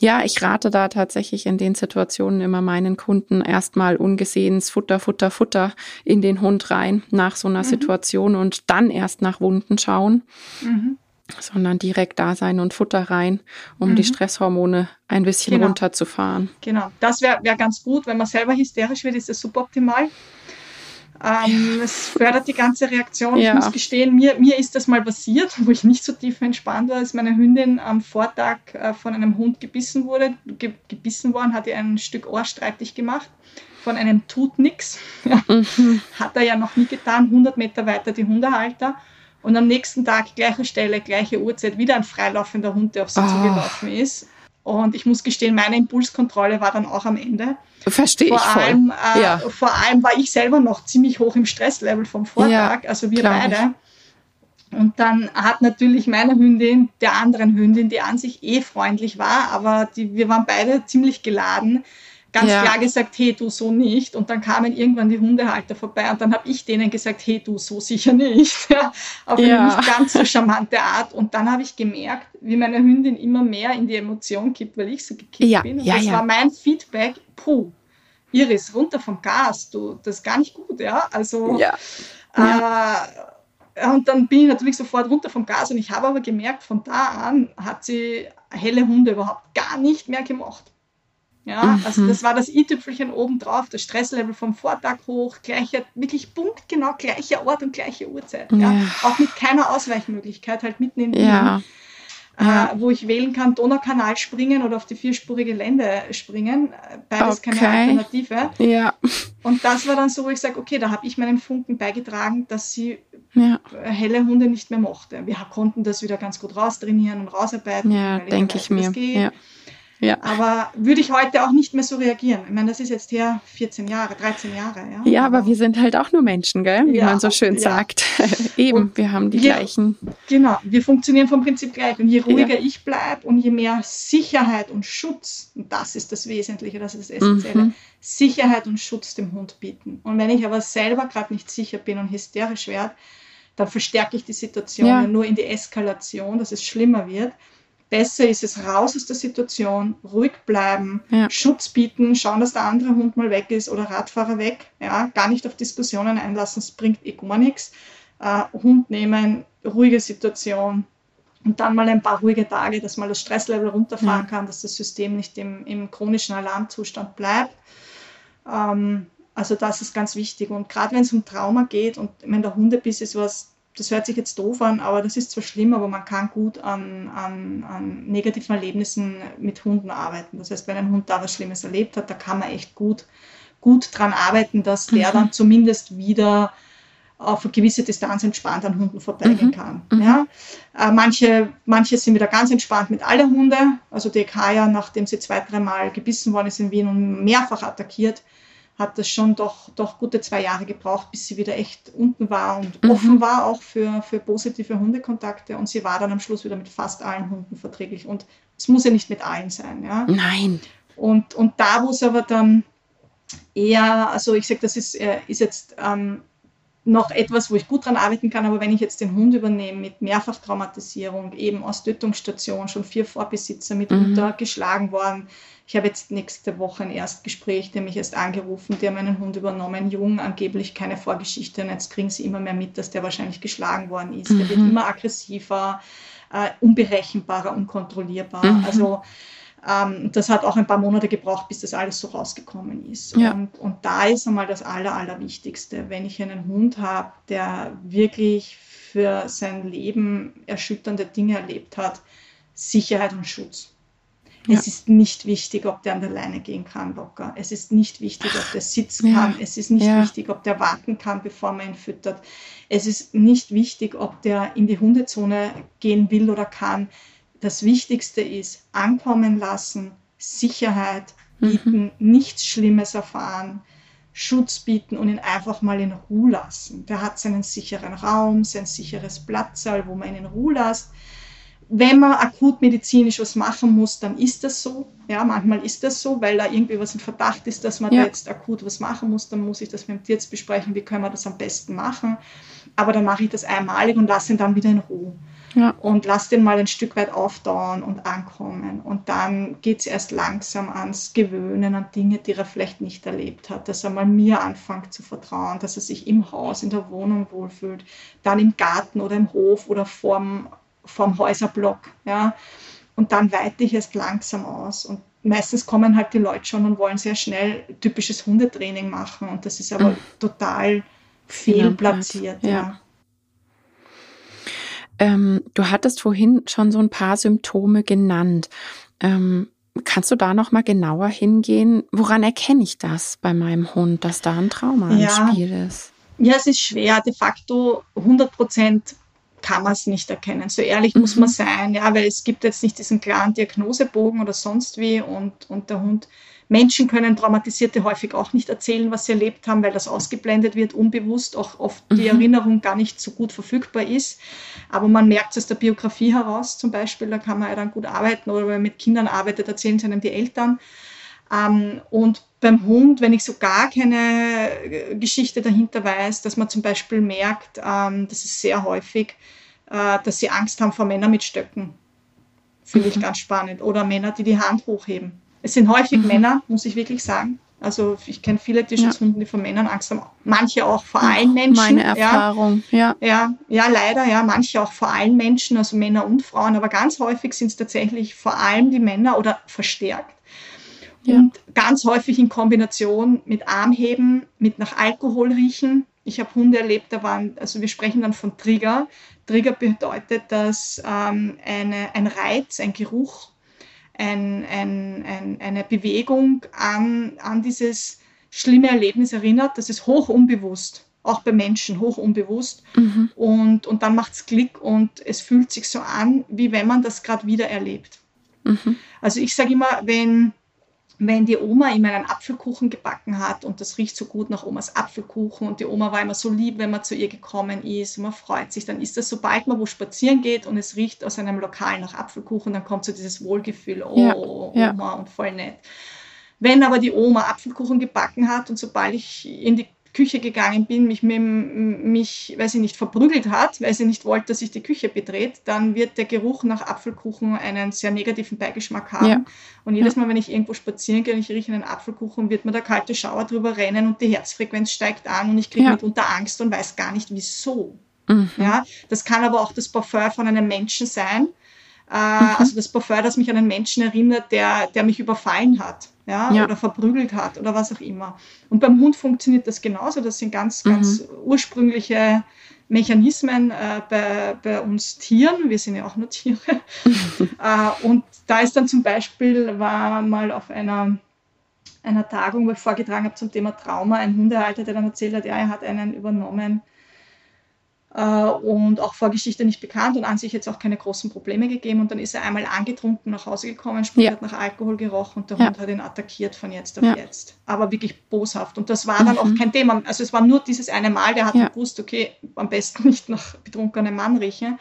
Ja, ich rate da tatsächlich in den Situationen immer meinen Kunden erstmal ungesehens Futter, Futter, Futter in den Hund rein nach so einer mhm. Situation und dann erst nach Wunden schauen. Mhm sondern direkt da sein und Futter rein, um mhm. die Stresshormone ein bisschen genau. runterzufahren. Genau, das wäre wär ganz gut. Wenn man selber hysterisch wird, ist das suboptimal. Ähm, es fördert die ganze Reaktion. Ja. Ich muss gestehen, mir, mir ist das mal passiert, wo ich nicht so tief entspannt war, als meine Hündin am Vortag äh, von einem Hund gebissen wurde. Ge gebissen worden, hat ihr ein Stück Ohr streitig gemacht. Von einem tut nix. Ja. Mhm. Hat er ja noch nie getan. 100 Meter weiter die Hundehalter. Und am nächsten Tag, gleiche Stelle, gleiche Uhrzeit, wieder ein freilaufender Hund, der auf sie oh. zugelaufen ist. Und ich muss gestehen, meine Impulskontrolle war dann auch am Ende. Verstehe vor ich voll. Allem, äh, ja. Vor allem war ich selber noch ziemlich hoch im Stresslevel vom Vortag, ja, also wir beide. Ich. Und dann hat natürlich meine Hündin der anderen Hündin, die an sich eh freundlich war, aber die, wir waren beide ziemlich geladen, ganz ja. klar gesagt, hey, du so nicht. Und dann kamen irgendwann die Hundehalter vorbei und dann habe ich denen gesagt, hey, du so sicher nicht. Ja, auf eine ja. nicht ganz so charmante Art. Und dann habe ich gemerkt, wie meine Hündin immer mehr in die Emotion kippt, weil ich so gekippt bin. Und ja, das war mein Feedback, puh, Iris, runter vom Gas, du, das ist gar nicht gut, ja. Also ja. Äh, und dann bin ich natürlich sofort runter vom Gas und ich habe aber gemerkt, von da an hat sie helle Hunde überhaupt gar nicht mehr gemacht. Ja, mhm. also das war das i-Tüpfelchen obendrauf, das Stresslevel vom Vortag hoch, gleicher, wirklich punktgenau gleicher Ort und gleiche Uhrzeit. Ja. ja. Auch mit keiner Ausweichmöglichkeit, halt mitten in Wien. Ja. Äh, wo ich wählen kann, Donaukanal springen oder auf die vierspurige Lände springen. Beides okay. keine Alternative. Ja. Und das war dann so, wo ich sage, okay, da habe ich meinen Funken beigetragen, dass sie ja. helle Hunde nicht mehr mochte. Wir konnten das wieder ganz gut raustrainieren und rausarbeiten. Ja, denke ich mir. Ja. Ja. Aber würde ich heute auch nicht mehr so reagieren. Ich meine, das ist jetzt her 14 Jahre, 13 Jahre. Ja, ja aber, aber wir sind halt auch nur Menschen, gell? wie ja, man so schön ja. sagt. Eben, und wir haben die wir, gleichen. Genau, wir funktionieren vom Prinzip gleich. Und je ruhiger ich bleibe und je mehr Sicherheit und Schutz, und das ist das Wesentliche, das ist das Essentielle, mhm. Sicherheit und Schutz dem Hund bieten. Und wenn ich aber selber gerade nicht sicher bin und hysterisch werde, dann verstärke ich die Situation nur in die Eskalation, dass es schlimmer wird. Besser ist es raus aus der Situation, ruhig bleiben, ja. Schutz bieten, schauen, dass der andere Hund mal weg ist oder Radfahrer weg. Ja, gar nicht auf Diskussionen einlassen, es bringt eh gar nichts. Äh, Hund nehmen, ruhige Situation und dann mal ein paar ruhige Tage, dass man das Stresslevel runterfahren ja. kann, dass das System nicht im, im chronischen Alarmzustand bleibt. Ähm, also das ist ganz wichtig. Und gerade wenn es um Trauma geht und wenn der Hundebiss ist was das hört sich jetzt doof an, aber das ist zwar schlimm, aber man kann gut an, an, an negativen Erlebnissen mit Hunden arbeiten. Das heißt, wenn ein Hund da was Schlimmes erlebt hat, da kann man echt gut, gut dran arbeiten, dass der mhm. dann zumindest wieder auf eine gewisse Distanz entspannt an Hunden vorbeigehen mhm. kann. Mhm. Ja? Äh, manche, manche sind wieder ganz entspannt mit allen Hunden. Also die Kaya, nachdem sie zwei, dreimal gebissen worden ist in Wien und mehrfach attackiert, hat das schon doch, doch gute zwei Jahre gebraucht, bis sie wieder echt unten war und mhm. offen war auch für, für positive Hundekontakte. Und sie war dann am Schluss wieder mit fast allen Hunden verträglich. Und es muss ja nicht mit allen sein. Ja? Nein. Und, und da, wo es aber dann eher, also ich sage, das ist, äh, ist jetzt ähm, noch etwas, wo ich gut dran arbeiten kann, aber wenn ich jetzt den Hund übernehme mit Mehrfachtraumatisierung, eben aus Tötungsstation, schon vier Vorbesitzer mitunter mhm. geschlagen worden, ich habe jetzt nächste Woche ein Erstgespräch, der mich erst angerufen, der meinen Hund übernommen, jung, angeblich keine Vorgeschichte. Und jetzt kriegen sie immer mehr mit, dass der wahrscheinlich geschlagen worden ist. Mhm. Der wird mhm. immer aggressiver, äh, unberechenbarer, unkontrollierbar. Mhm. Also ähm, das hat auch ein paar Monate gebraucht, bis das alles so rausgekommen ist. Ja. Und, und da ist einmal das Aller, Allerwichtigste, wenn ich einen Hund habe, der wirklich für sein Leben erschütternde Dinge erlebt hat, Sicherheit und Schutz. Ja. Es ist nicht wichtig, ob der an der Leine gehen kann, locker. Es ist nicht wichtig, ob der sitzen kann. Es ist nicht ja. wichtig, ob der warten kann, bevor man ihn füttert. Es ist nicht wichtig, ob der in die Hundezone gehen will oder kann. Das Wichtigste ist ankommen lassen, Sicherheit bieten, mhm. nichts Schlimmes erfahren, Schutz bieten und ihn einfach mal in Ruhe lassen. Der hat seinen sicheren Raum, sein sicheres Platzsaal, wo man ihn in Ruhe lässt wenn man akut medizinisch was machen muss, dann ist das so. Ja, manchmal ist das so, weil da irgendwie was in Verdacht ist, dass man ja. da jetzt akut was machen muss. Dann muss ich das mit dem Tierarzt besprechen, wie können wir das am besten machen. Aber dann mache ich das einmalig und lasse ihn dann wieder in Ruhe. Ja. Und lasse den mal ein Stück weit aufdauern und ankommen. Und dann geht es erst langsam ans Gewöhnen an Dinge, die er vielleicht nicht erlebt hat. Dass er mal mir anfängt zu vertrauen, dass er sich im Haus, in der Wohnung wohlfühlt, dann im Garten oder im Hof oder vorm vom Häuserblock. Ja? Und dann weite ich es langsam aus. Und meistens kommen halt die Leute schon und wollen sehr schnell typisches Hundetraining machen. Und das ist aber mhm. total fehlplatziert. Ja. ja. Ähm, du hattest vorhin schon so ein paar Symptome genannt. Ähm, kannst du da noch mal genauer hingehen? Woran erkenne ich das bei meinem Hund, dass da ein Trauma ja. im Spiel ist? Ja, es ist schwer, de facto 100 Prozent kann man es nicht erkennen. So ehrlich mhm. muss man sein, ja, weil es gibt jetzt nicht diesen klaren Diagnosebogen oder sonst wie und, und der Hund. Menschen können Traumatisierte häufig auch nicht erzählen, was sie erlebt haben, weil das ausgeblendet wird, unbewusst, auch oft die mhm. Erinnerung gar nicht so gut verfügbar ist. Aber man merkt es aus der Biografie heraus zum Beispiel, da kann man ja dann gut arbeiten oder wenn man mit Kindern arbeitet, erzählen es einem die Eltern. Ähm, und beim Hund, wenn ich so gar keine äh, Geschichte dahinter weiß, dass man zum Beispiel merkt, ähm, das ist sehr häufig, äh, dass sie Angst haben vor Männern mit Stöcken. Finde mhm. ich ganz spannend. Oder Männer, die die Hand hochheben. Es sind häufig mhm. Männer, muss ich wirklich sagen. Also ich kenne viele Tierschutzhunden, die vor Männern Angst haben. Manche auch vor allen Menschen. Meine Erfahrung, ja. ja. Ja, ja, leider, ja. Manche auch vor allen Menschen, also Männer und Frauen. Aber ganz häufig sind es tatsächlich vor allem die Männer oder verstärkt. Ja. Und ganz häufig in Kombination mit Armheben, mit nach Alkohol riechen. Ich habe Hunde erlebt, da waren, also wir sprechen dann von Trigger. Trigger bedeutet, dass ähm, eine, ein Reiz, ein Geruch, ein, ein, ein, eine Bewegung an, an dieses schlimme Erlebnis erinnert. Das ist hoch unbewusst, auch bei Menschen hoch unbewusst. Mhm. Und, und dann macht es Klick und es fühlt sich so an, wie wenn man das gerade wieder erlebt. Mhm. Also ich sage immer, wenn wenn die Oma immer einen Apfelkuchen gebacken hat und das riecht so gut nach Omas Apfelkuchen und die Oma war immer so lieb, wenn man zu ihr gekommen ist und man freut sich, dann ist das, sobald man wo spazieren geht und es riecht aus einem Lokal nach Apfelkuchen, dann kommt so dieses Wohlgefühl, oh, ja, Oma ja. und voll nett. Wenn aber die Oma Apfelkuchen gebacken hat und sobald ich in die Küche gegangen bin, mich, mich, weil sie nicht verprügelt hat, weil sie nicht wollte, dass ich die Küche bedreht, dann wird der Geruch nach Apfelkuchen einen sehr negativen Beigeschmack haben. Ja. Und jedes Mal, wenn ich irgendwo spazieren gehe und ich rieche einen Apfelkuchen, wird mir der kalte Schauer drüber rennen und die Herzfrequenz steigt an und ich kriege ja. mitunter Angst und weiß gar nicht wieso. Mhm. Ja, das kann aber auch das Parfum von einem Menschen sein. Äh, mhm. Also das Parfum, das mich an einen Menschen erinnert, der, der mich überfallen hat ja, ja, oder verprügelt hat oder was auch immer. Und beim Hund funktioniert das genauso. Das sind ganz, mhm. ganz ursprüngliche Mechanismen äh, bei, bei uns Tieren. Wir sind ja auch nur Tiere. äh, und da ist dann zum Beispiel, war mal auf einer, einer Tagung, wo ich vorgetragen habe zum Thema Trauma, ein Hundehalter, der dann erzählt hat, ja, er hat einen übernommen, und auch Vorgeschichte nicht bekannt und an sich jetzt auch keine großen Probleme gegeben. Und dann ist er einmal angetrunken nach Hause gekommen, sprich ja. hat nach Alkohol gerochen und der ja. Hund hat ihn attackiert von jetzt auf ja. jetzt. Aber wirklich boshaft. Und das war dann mhm. auch kein Thema. Also es war nur dieses eine Mal, der hat gewusst, okay, am besten nicht nach betrunkenem Mann riechen.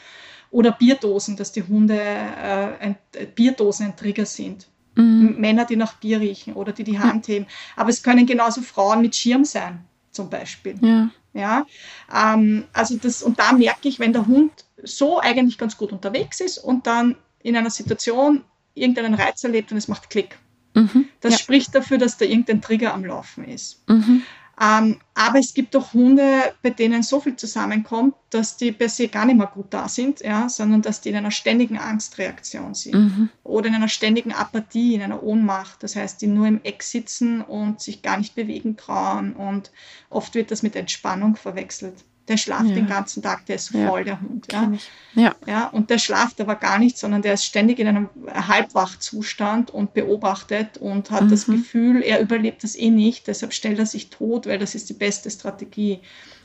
Oder Bierdosen, dass die Hunde äh, ein, äh, Bierdosen ein Trigger sind. Mhm. Männer, die nach Bier riechen oder die die Hand heben. Aber es können genauso Frauen mit Schirm sein, zum Beispiel. Ja. Ja, ähm, also das, und da merke ich, wenn der Hund so eigentlich ganz gut unterwegs ist und dann in einer Situation irgendeinen Reiz erlebt und es macht Klick. Mhm, das ja. spricht dafür, dass da irgendein Trigger am Laufen ist. Mhm. Ähm, aber es gibt auch Hunde, bei denen so viel zusammenkommt, dass die per se gar nicht mehr gut da sind, ja, sondern dass die in einer ständigen Angstreaktion sind mhm. oder in einer ständigen Apathie, in einer Ohnmacht. Das heißt, die nur im Eck sitzen und sich gar nicht bewegen trauen und oft wird das mit Entspannung verwechselt. Der schlaft ja. den ganzen Tag, der ist so ja. voll, der Hund. Ja? ja. Ja. Und der schlaft aber gar nicht, sondern der ist ständig in einem Halbwachzustand und beobachtet und hat mhm. das Gefühl, er überlebt das eh nicht, deshalb stellt er sich tot, weil das ist die beste Strategie.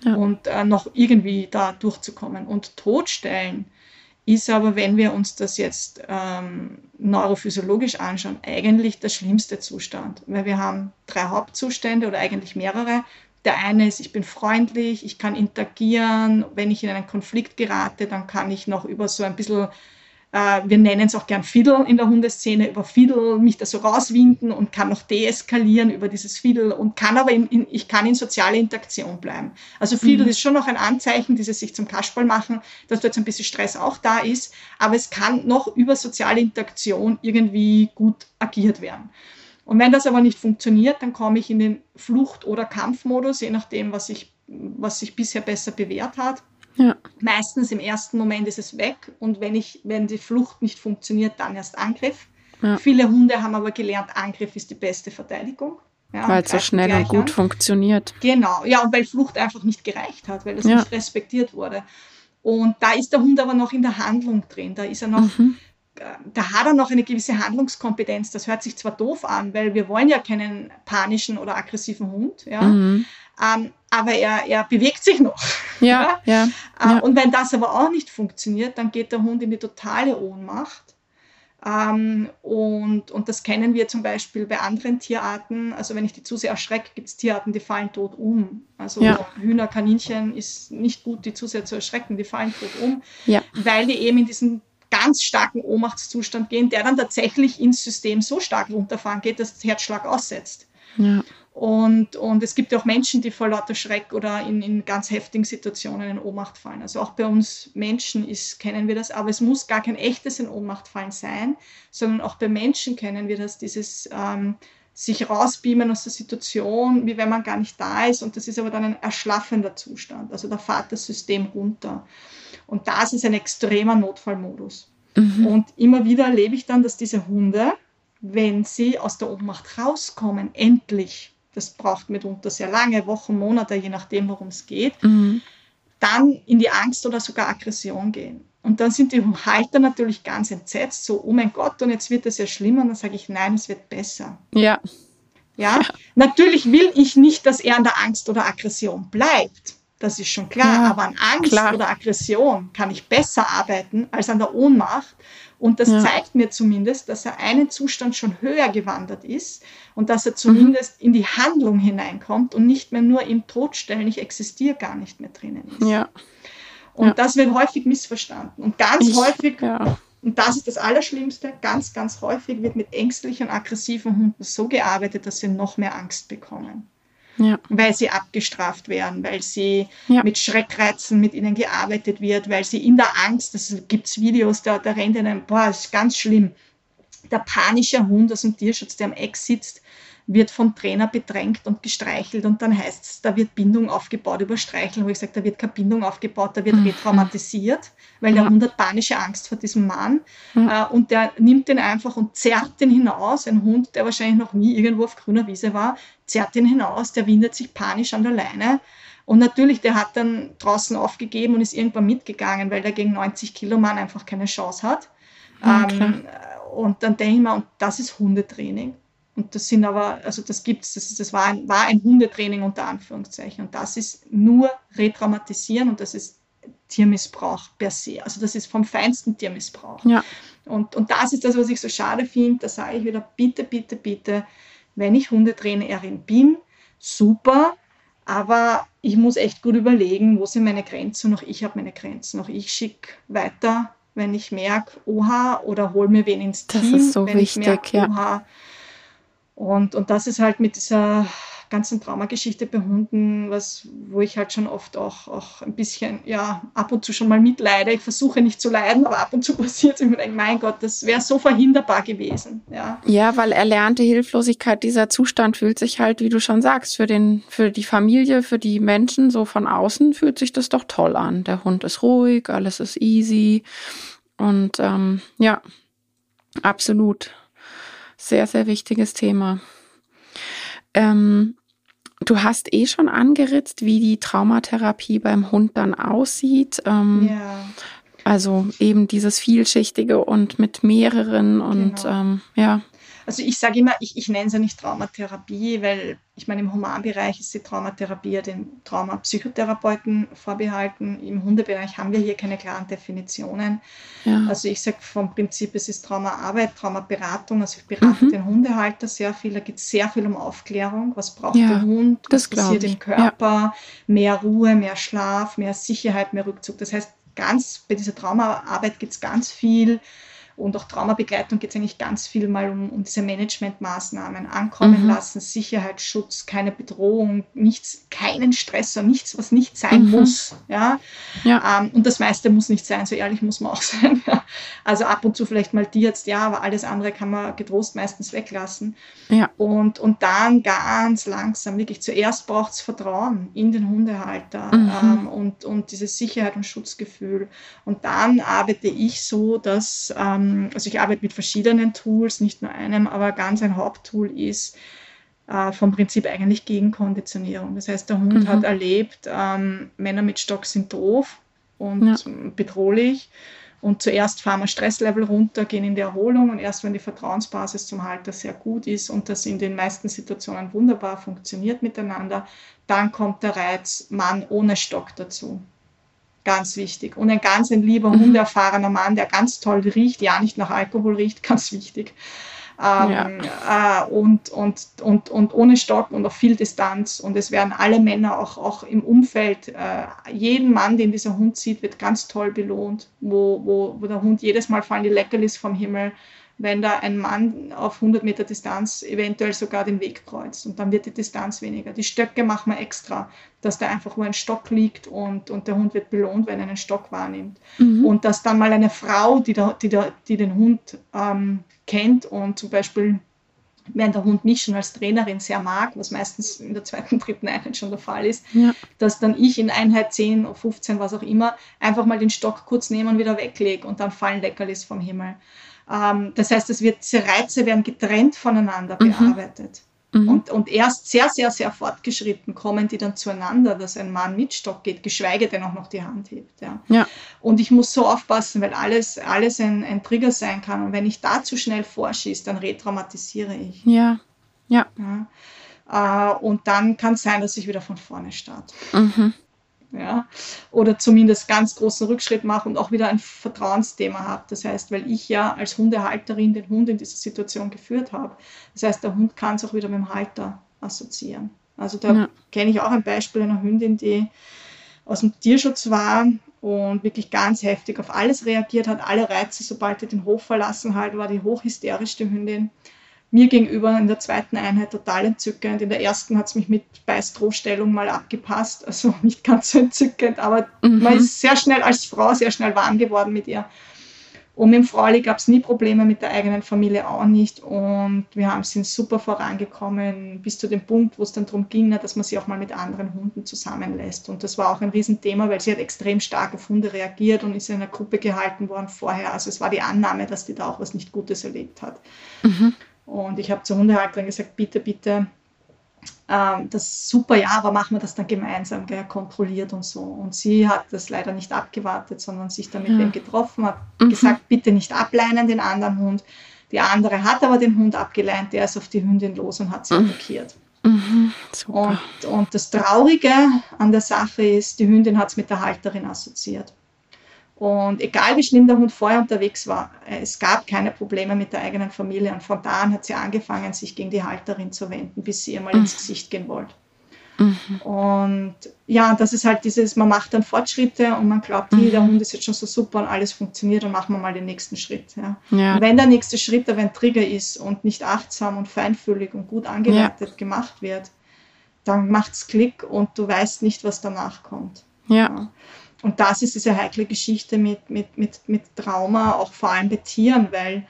Und äh, noch irgendwie da durchzukommen. Und totstellen ist aber, wenn wir uns das jetzt ähm, neurophysiologisch anschauen, eigentlich der schlimmste Zustand. Weil wir haben drei Hauptzustände oder eigentlich mehrere. Der eine ist, ich bin freundlich, ich kann interagieren. Wenn ich in einen Konflikt gerate, dann kann ich noch über so ein bisschen, äh, wir nennen es auch gern Fiddle in der Hundeszene, über Fiddle mich da so rauswinden und kann noch deeskalieren über dieses Fiddle und kann aber, in, in, ich kann in soziale Interaktion bleiben. Also Fiddle mhm. ist schon noch ein Anzeichen, dieses sich zum Kasperl machen, dass da jetzt ein bisschen Stress auch da ist, aber es kann noch über soziale Interaktion irgendwie gut agiert werden. Und wenn das aber nicht funktioniert, dann komme ich in den Flucht- oder Kampfmodus, je nachdem, was, ich, was sich bisher besser bewährt hat. Ja. Meistens im ersten Moment ist es weg und wenn, ich, wenn die Flucht nicht funktioniert, dann erst Angriff. Ja. Viele Hunde haben aber gelernt, Angriff ist die beste Verteidigung. Ja, weil es so schnell und gut an. funktioniert. Genau, ja, und weil Flucht einfach nicht gereicht hat, weil das ja. nicht respektiert wurde. Und da ist der Hund aber noch in der Handlung drin. Da ist er noch, mhm da hat er noch eine gewisse Handlungskompetenz. Das hört sich zwar doof an, weil wir wollen ja keinen panischen oder aggressiven Hund, ja. Mhm. Ähm, aber er, er bewegt sich noch. Ja, ja. ja, äh, ja. Und wenn das aber auch nicht funktioniert, dann geht der Hund in die totale Ohnmacht. Ähm, und, und das kennen wir zum Beispiel bei anderen Tierarten. Also wenn ich die zu sehr erschrecke, gibt es Tierarten, die fallen tot um. Also ja. Hühner, Kaninchen ist nicht gut, die zu sehr zu erschrecken, die fallen tot um, weil die eben in diesen ganz starken Ohnmachtszustand gehen, der dann tatsächlich ins System so stark runterfahren geht, dass das Herzschlag aussetzt. Ja. Und, und es gibt ja auch Menschen, die vor lauter Schreck oder in, in ganz heftigen Situationen in Ohnmacht fallen. Also auch bei uns Menschen ist, kennen wir das, aber es muss gar kein echtes in Ohnmacht fallen sein, sondern auch bei Menschen kennen wir das, dieses ähm, sich rausbeamen aus der Situation, wie wenn man gar nicht da ist. Und das ist aber dann ein erschlaffender Zustand. Also da fährt das System runter. Und das ist ein extremer Notfallmodus. Mhm. Und immer wieder erlebe ich dann, dass diese Hunde, wenn sie aus der Ohnmacht rauskommen, endlich, das braucht mitunter sehr lange, Wochen, Monate, je nachdem, worum es geht, mhm. dann in die Angst oder sogar Aggression gehen. Und dann sind die Halter natürlich ganz entsetzt, so, oh mein Gott, und jetzt wird es ja schlimmer. Und dann sage ich, nein, es wird besser. Ja. Ja, natürlich will ich nicht, dass er an der Angst oder Aggression bleibt. Das ist schon klar. Ja, aber an Angst klar. oder Aggression kann ich besser arbeiten als an der Ohnmacht. Und das ja. zeigt mir zumindest, dass er einen Zustand schon höher gewandert ist und dass er zumindest mhm. in die Handlung hineinkommt und nicht mehr nur im Todstellen, ich existiere gar nicht mehr drinnen ist. Ja. Und ja. das wird häufig missverstanden. Und ganz ich, häufig, und das ist das Allerschlimmste, ganz, ganz häufig wird mit ängstlichen, aggressiven Hunden so gearbeitet, dass sie noch mehr Angst bekommen ja. weil sie abgestraft werden, weil sie ja. mit Schreckreizen mit ihnen gearbeitet wird, weil sie in der Angst, das gibt es Videos, da, da rennt ihnen, boah, ist ganz schlimm. Der panische Hund aus dem Tierschutz, der am Eck sitzt, wird vom Trainer bedrängt und gestreichelt und dann heißt es, da wird Bindung aufgebaut über Streicheln, wo ich sage, da wird keine Bindung aufgebaut, da wird mhm. retraumatisiert, weil der Hund hat panische Angst vor diesem Mann mhm. äh, und der nimmt den einfach und zerrt den hinaus, ein Hund, der wahrscheinlich noch nie irgendwo auf grüner Wiese war, zerrt den hinaus, der windet sich panisch an der Leine und natürlich, der hat dann draußen aufgegeben und ist irgendwann mitgegangen, weil der gegen 90 Kilo Mann einfach keine Chance hat. Okay. Ähm, und dann denke ich mir, und das ist Hundetraining. Und das sind aber, also das gibt's, das, ist, das war, ein, war ein Hundetraining unter Anführungszeichen. Und das ist nur Retraumatisieren und das ist Tiermissbrauch per se. Also das ist vom feinsten Tiermissbrauch. Ja. Und, und das ist das, was ich so schade finde. Da sage ich wieder, bitte, bitte, bitte, wenn ich Hundetrainerin bin, super, aber ich muss echt gut überlegen, wo sind meine Grenzen. Noch ich habe meine Grenzen. Noch ich schicke weiter, wenn ich merke, oha, oder hol mir wen ins Team. Das ist so wenn wichtig, ich merk, ja. Oha, und, und das ist halt mit dieser ganzen Traumageschichte bei Hunden, was, wo ich halt schon oft auch, auch ein bisschen, ja, ab und zu schon mal mitleide. Ich versuche nicht zu leiden, aber ab und zu passiert es. Denke, mein Gott, das wäre so verhinderbar gewesen. Ja. ja, weil erlernte Hilflosigkeit, dieser Zustand fühlt sich halt, wie du schon sagst, für, den, für die Familie, für die Menschen so von außen fühlt sich das doch toll an. Der Hund ist ruhig, alles ist easy. Und ähm, ja, absolut sehr, sehr wichtiges Thema. Ähm, du hast eh schon angeritzt, wie die Traumatherapie beim Hund dann aussieht. Ähm, ja. Also eben dieses vielschichtige und mit mehreren und genau. ähm, ja. Also ich sage immer, ich, ich nenne es ja nicht Traumatherapie, weil ich meine, im Humanbereich ist die Traumatherapie ja den Traumapsychotherapeuten vorbehalten. Im Hundebereich haben wir hier keine klaren Definitionen. Ja. Also ich sage vom Prinzip, es ist Traumaarbeit, Traumaberatung. Also ich berate mhm. den Hundehalter sehr viel. Da geht es sehr viel um Aufklärung. Was braucht ja, der Hund? Was passiert im Körper? Ja. Mehr Ruhe, mehr Schlaf, mehr Sicherheit, mehr Rückzug. Das heißt, ganz bei dieser Traumaarbeit geht es ganz viel und auch Traumabegleitung geht es eigentlich ganz viel mal um, um diese Managementmaßnahmen, ankommen mhm. lassen, Sicherheitsschutz, keine Bedrohung, nichts, keinen Stress und nichts, was nicht sein mhm. muss. Ja? ja. Ähm, und das meiste muss nicht sein, so ehrlich muss man auch sein. Ja? Also ab und zu vielleicht mal Tierarzt, ja, aber alles andere kann man getrost meistens weglassen. Ja. Und, und dann ganz langsam, wirklich zuerst braucht es Vertrauen in den Hundehalter mhm. ähm, und, und dieses Sicherheit und Schutzgefühl. Und dann arbeite ich so, dass ähm, also ich arbeite mit verschiedenen Tools, nicht nur einem, aber ganz ein Haupttool ist äh, vom Prinzip eigentlich Gegenkonditionierung. Das heißt, der Hund mhm. hat erlebt, ähm, Männer mit Stock sind doof und ja. bedrohlich. Und zuerst fahren wir Stresslevel runter, gehen in die Erholung und erst wenn die Vertrauensbasis zum Halter sehr gut ist und das in den meisten Situationen wunderbar funktioniert miteinander, dann kommt der Reiz Mann ohne Stock dazu. Ganz wichtig. Und ein ganz ein lieber, mhm. hundeerfahrener Mann, der ganz toll riecht, ja nicht nach Alkohol riecht, ganz wichtig. Ähm, ja. äh, und, und, und, und ohne Stock und auf viel Distanz. Und es werden alle Männer auch, auch im Umfeld, äh, jeden Mann, den dieser Hund sieht, wird ganz toll belohnt, wo, wo, wo der Hund jedes Mal fallen die Leckerlis vom Himmel, wenn da ein Mann auf 100 Meter Distanz eventuell sogar den Weg kreuzt und dann wird die Distanz weniger. Die Stöcke machen wir extra, dass da einfach nur ein Stock liegt und, und der Hund wird belohnt, wenn er einen Stock wahrnimmt. Mhm. Und dass dann mal eine Frau, die, da, die, da, die den Hund ähm, kennt und zum Beispiel während der Hund mich schon als Trainerin sehr mag, was meistens in der zweiten, dritten Einheit schon der Fall ist, ja. dass dann ich in Einheit 10, 15, was auch immer, einfach mal den Stock kurz nehmen und wieder weglege und dann fallen Leckerlis vom Himmel. Ähm, das heißt, es wird, diese Reize werden getrennt voneinander mhm. bearbeitet. Mhm. Und, und erst sehr, sehr, sehr fortgeschritten kommen die dann zueinander, dass ein Mann mit Stock geht, geschweige denn auch noch die Hand hebt. Ja. ja. Und ich muss so aufpassen, weil alles, alles ein, ein Trigger sein kann. Und wenn ich da zu schnell vorschieße, dann retraumatisiere ich. Ja. Ja. ja. Äh, und dann kann es sein, dass ich wieder von vorne starte. Mhm ja, oder zumindest ganz großen Rückschritt mache und auch wieder ein Vertrauensthema habe. Das heißt, weil ich ja als Hundehalterin den Hund in dieser Situation geführt habe. Das heißt, der Hund kann es auch wieder mit dem Halter assoziieren. Also da ja. kenne ich auch ein Beispiel einer Hündin, die aus dem Tierschutz war und wirklich ganz heftig auf alles reagiert hat, alle Reize, sobald sie den Hof verlassen hat, war die hochhysterisch, die Hündin mir gegenüber in der zweiten Einheit total entzückend. In der ersten hat es mich mit Beistrohstellung mal abgepasst, also nicht ganz so entzückend, aber mhm. man ist sehr schnell als Frau sehr schnell warm geworden mit ihr. Und mit dem Frauli gab es nie Probleme, mit der eigenen Familie auch nicht. Und wir haben, sind super vorangekommen, bis zu dem Punkt, wo es dann darum ging, dass man sie auch mal mit anderen Hunden zusammenlässt. Und das war auch ein Riesenthema, weil sie hat extrem stark auf Hunde reagiert und ist in einer Gruppe gehalten worden vorher. Also es war die Annahme, dass die da auch was nicht Gutes erlebt hat. Mhm. Und ich habe zur Hundehalterin gesagt, bitte, bitte, ähm, das ist super, ja, aber machen wir das dann gemeinsam, gell, kontrolliert und so. Und sie hat das leider nicht abgewartet, sondern sich dann mit ja. wem getroffen, hat mhm. gesagt, bitte nicht ableinen, den anderen Hund. Die andere hat aber den Hund abgeleint, der ist auf die Hündin los und hat sie mhm. attackiert. Mhm, und, und das Traurige an der Sache ist, die Hündin hat es mit der Halterin assoziiert. Und egal wie schlimm der Hund vorher unterwegs war, es gab keine Probleme mit der eigenen Familie. Und von da an hat sie angefangen, sich gegen die Halterin zu wenden, bis sie ihr mal mhm. ins Gesicht gehen wollte. Mhm. Und ja, das ist halt dieses, man macht dann Fortschritte und man glaubt, mhm. der Hund ist jetzt schon so super und alles funktioniert, dann machen wir mal den nächsten Schritt. Ja. ja. Wenn der nächste Schritt aber ein Trigger ist und nicht achtsam und feinfühlig und gut angeleitet ja. gemacht wird, dann macht es Klick und du weißt nicht, was danach kommt. ja. ja. Und das ist diese heikle Geschichte mit, mit, mit, mit Trauma, auch vor allem bei Tieren, weil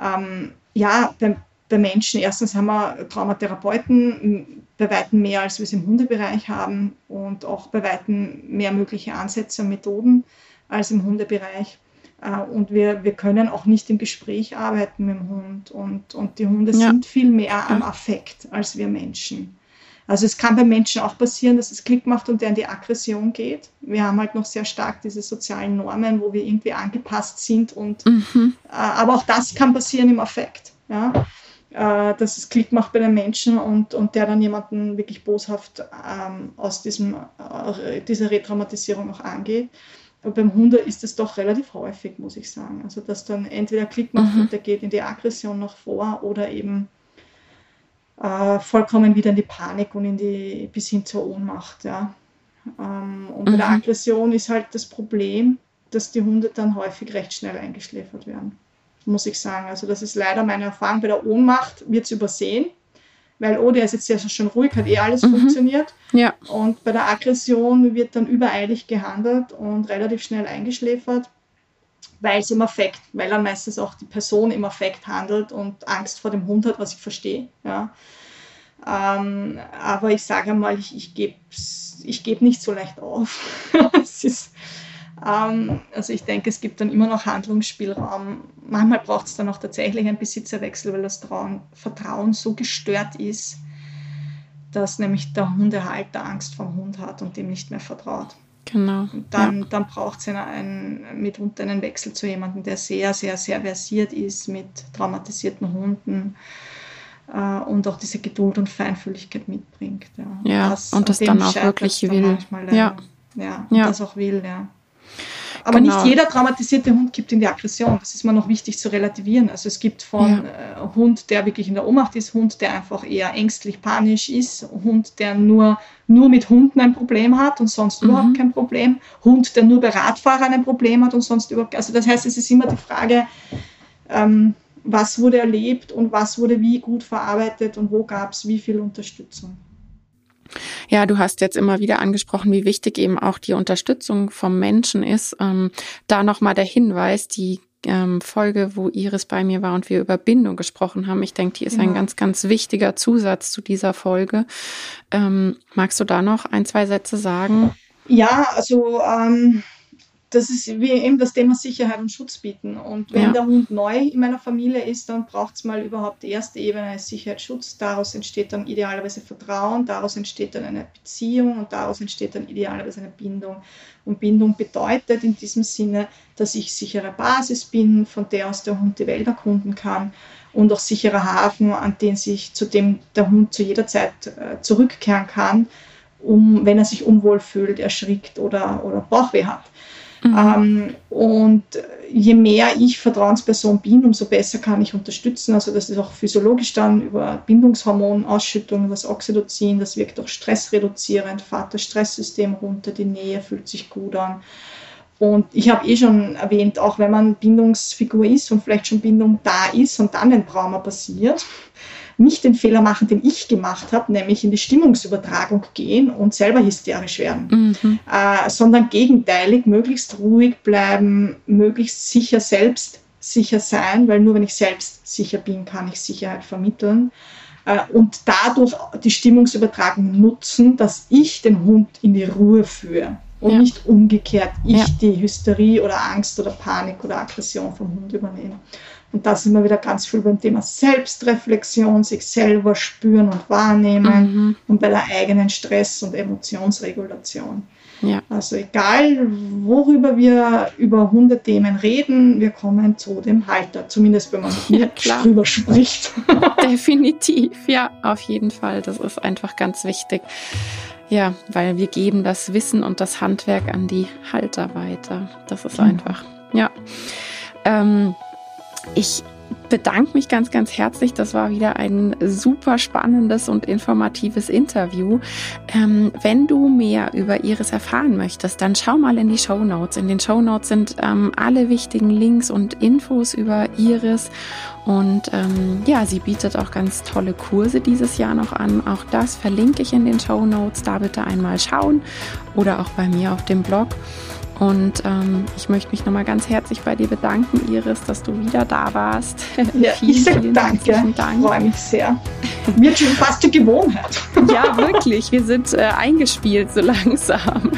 ähm, ja, bei, bei Menschen, erstens haben wir Traumatherapeuten bei weitem mehr, als wir es im Hundebereich haben und auch bei weitem mehr mögliche Ansätze und Methoden als im Hundebereich. Äh, und wir, wir können auch nicht im Gespräch arbeiten mit dem Hund. Und, und die Hunde ja. sind viel mehr am Affekt als wir Menschen. Also es kann bei Menschen auch passieren, dass es Klick macht und der in die Aggression geht. Wir haben halt noch sehr stark diese sozialen Normen, wo wir irgendwie angepasst sind und mhm. äh, aber auch das kann passieren im Affekt. Ja? Äh, dass es Klick macht bei den Menschen und, und der dann jemanden wirklich boshaft ähm, aus diesem, äh, dieser Retraumatisierung auch angeht. Aber beim Hunde ist es doch relativ häufig, muss ich sagen. Also dass dann entweder Klick macht mhm. und der geht in die Aggression noch vor oder eben äh, vollkommen wieder in die Panik und in die, bis hin zur Ohnmacht. Ja. Ähm, und bei der mhm. Aggression ist halt das Problem, dass die Hunde dann häufig recht schnell eingeschläfert werden, muss ich sagen. Also das ist leider meine Erfahrung. Bei der Ohnmacht wird es übersehen, weil, oh, der ist jetzt ja schon ruhig, hat eh alles mhm. funktioniert. Ja. Und bei der Aggression wird dann übereilig gehandelt und relativ schnell eingeschläfert weil es im Affekt, weil dann meistens auch die Person im Affekt handelt und Angst vor dem Hund hat, was ich verstehe. Ja. Ähm, aber ich sage einmal, ich, ich gebe ich geb nicht so leicht auf. ist, ähm, also ich denke, es gibt dann immer noch Handlungsspielraum. Manchmal braucht es dann auch tatsächlich einen Besitzerwechsel, weil das Trauen, Vertrauen so gestört ist, dass nämlich der Hundehalter Angst vom Hund hat und dem nicht mehr vertraut. Genau. Dann, ja. dann braucht es einen, mitunter einen Wechsel zu jemandem, der sehr, sehr, sehr versiert ist mit traumatisierten Hunden äh, und auch diese Geduld und Feinfühligkeit mitbringt. Ja, ja das, und das dann auch wirklich will. ja. ja, ja. das auch will, ja. Aber genau. nicht jeder traumatisierte Hund gibt in die Aggression. Das ist mir noch wichtig zu relativieren. Also es gibt von ja. äh, Hund, der wirklich in der Ohnmacht ist, Hund, der einfach eher ängstlich, panisch ist, Hund, der nur, nur mit Hunden ein Problem hat und sonst mhm. überhaupt kein Problem, Hund, der nur bei Radfahrern ein Problem hat und sonst überhaupt. Also das heißt, es ist immer die Frage, ähm, was wurde erlebt und was wurde wie gut verarbeitet und wo gab es wie viel Unterstützung. Ja, du hast jetzt immer wieder angesprochen, wie wichtig eben auch die Unterstützung vom Menschen ist. Ähm, da nochmal der Hinweis, die ähm, Folge, wo Iris bei mir war und wir über Bindung gesprochen haben. Ich denke, die ist ja. ein ganz, ganz wichtiger Zusatz zu dieser Folge. Ähm, magst du da noch ein, zwei Sätze sagen? Ja, also ähm, das ist wie eben das Thema Sicherheit und Schutz bieten. Und wenn ja. der Hund neu in meiner Familie ist, dann braucht es mal überhaupt die erste Ebene Sicherheit, Schutz. Daraus entsteht dann idealerweise Vertrauen, daraus entsteht dann eine Beziehung und daraus entsteht dann idealerweise eine Bindung. Und Bindung bedeutet in diesem Sinne, dass ich sichere Basis bin, von der aus der Hund die Welt erkunden kann und auch sicherer Hafen, an den sich, zu dem der Hund zu jeder Zeit äh, zurückkehren kann, um, wenn er sich unwohl fühlt, erschrickt oder, oder Bauchweh hat. Mhm. Ähm, und je mehr ich Vertrauensperson bin, umso besser kann ich unterstützen. Also das ist auch physiologisch dann über Bindungshormonausschüttung, das Oxytocin, das wirkt auch stressreduzierend, fahrt das Stresssystem runter, die Nähe fühlt sich gut an. Und ich habe eh schon erwähnt, auch wenn man Bindungsfigur ist und vielleicht schon Bindung da ist und dann ein Trauma passiert, nicht den Fehler machen, den ich gemacht habe, nämlich in die Stimmungsübertragung gehen und selber hysterisch werden, mhm. äh, sondern gegenteilig, möglichst ruhig bleiben, möglichst sicher selbst sicher sein, weil nur wenn ich selbst sicher bin, kann ich Sicherheit vermitteln äh, und dadurch die Stimmungsübertragung nutzen, dass ich den Hund in die Ruhe führe und ja. nicht umgekehrt ich ja. die Hysterie oder Angst oder Panik oder Aggression vom Hund übernehme. Und da sind wir wieder ganz viel beim Thema Selbstreflexion, sich selber spüren und wahrnehmen mhm. und bei der eigenen Stress- und Emotionsregulation. Ja. Also egal, worüber wir über Hundethemen reden, wir kommen zu dem Halter, zumindest wenn man hier ja, drüber spricht. Definitiv, ja, auf jeden Fall. Das ist einfach ganz wichtig. Ja, weil wir geben das Wissen und das Handwerk an die Halter weiter. Das ist mhm. einfach, ja. Ähm, ich bedanke mich ganz, ganz herzlich. Das war wieder ein super spannendes und informatives Interview. Ähm, wenn du mehr über Iris erfahren möchtest, dann schau mal in die Show Notes. In den Show Notes sind ähm, alle wichtigen Links und Infos über Iris. Und ähm, ja, sie bietet auch ganz tolle Kurse dieses Jahr noch an. Auch das verlinke ich in den Show Notes. Da bitte einmal schauen oder auch bei mir auf dem Blog. Und ähm, ich möchte mich nochmal ganz herzlich bei dir bedanken, Iris, dass du wieder da warst. Ja, vielen, ich sage danke. Dank. Ich freue mich sehr. Wird schon fast die Gewohnheit. ja, wirklich. Wir sind äh, eingespielt so langsam.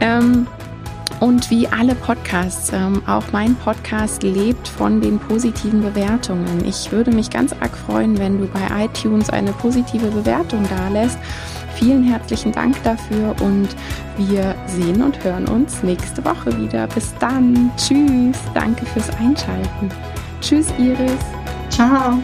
ähm, und wie alle Podcasts, ähm, auch mein Podcast lebt von den positiven Bewertungen. Ich würde mich ganz arg freuen, wenn du bei iTunes eine positive Bewertung da lässt Vielen herzlichen Dank dafür und wir sehen und hören uns nächste Woche wieder. Bis dann. Tschüss. Danke fürs Einschalten. Tschüss, Iris. Ciao.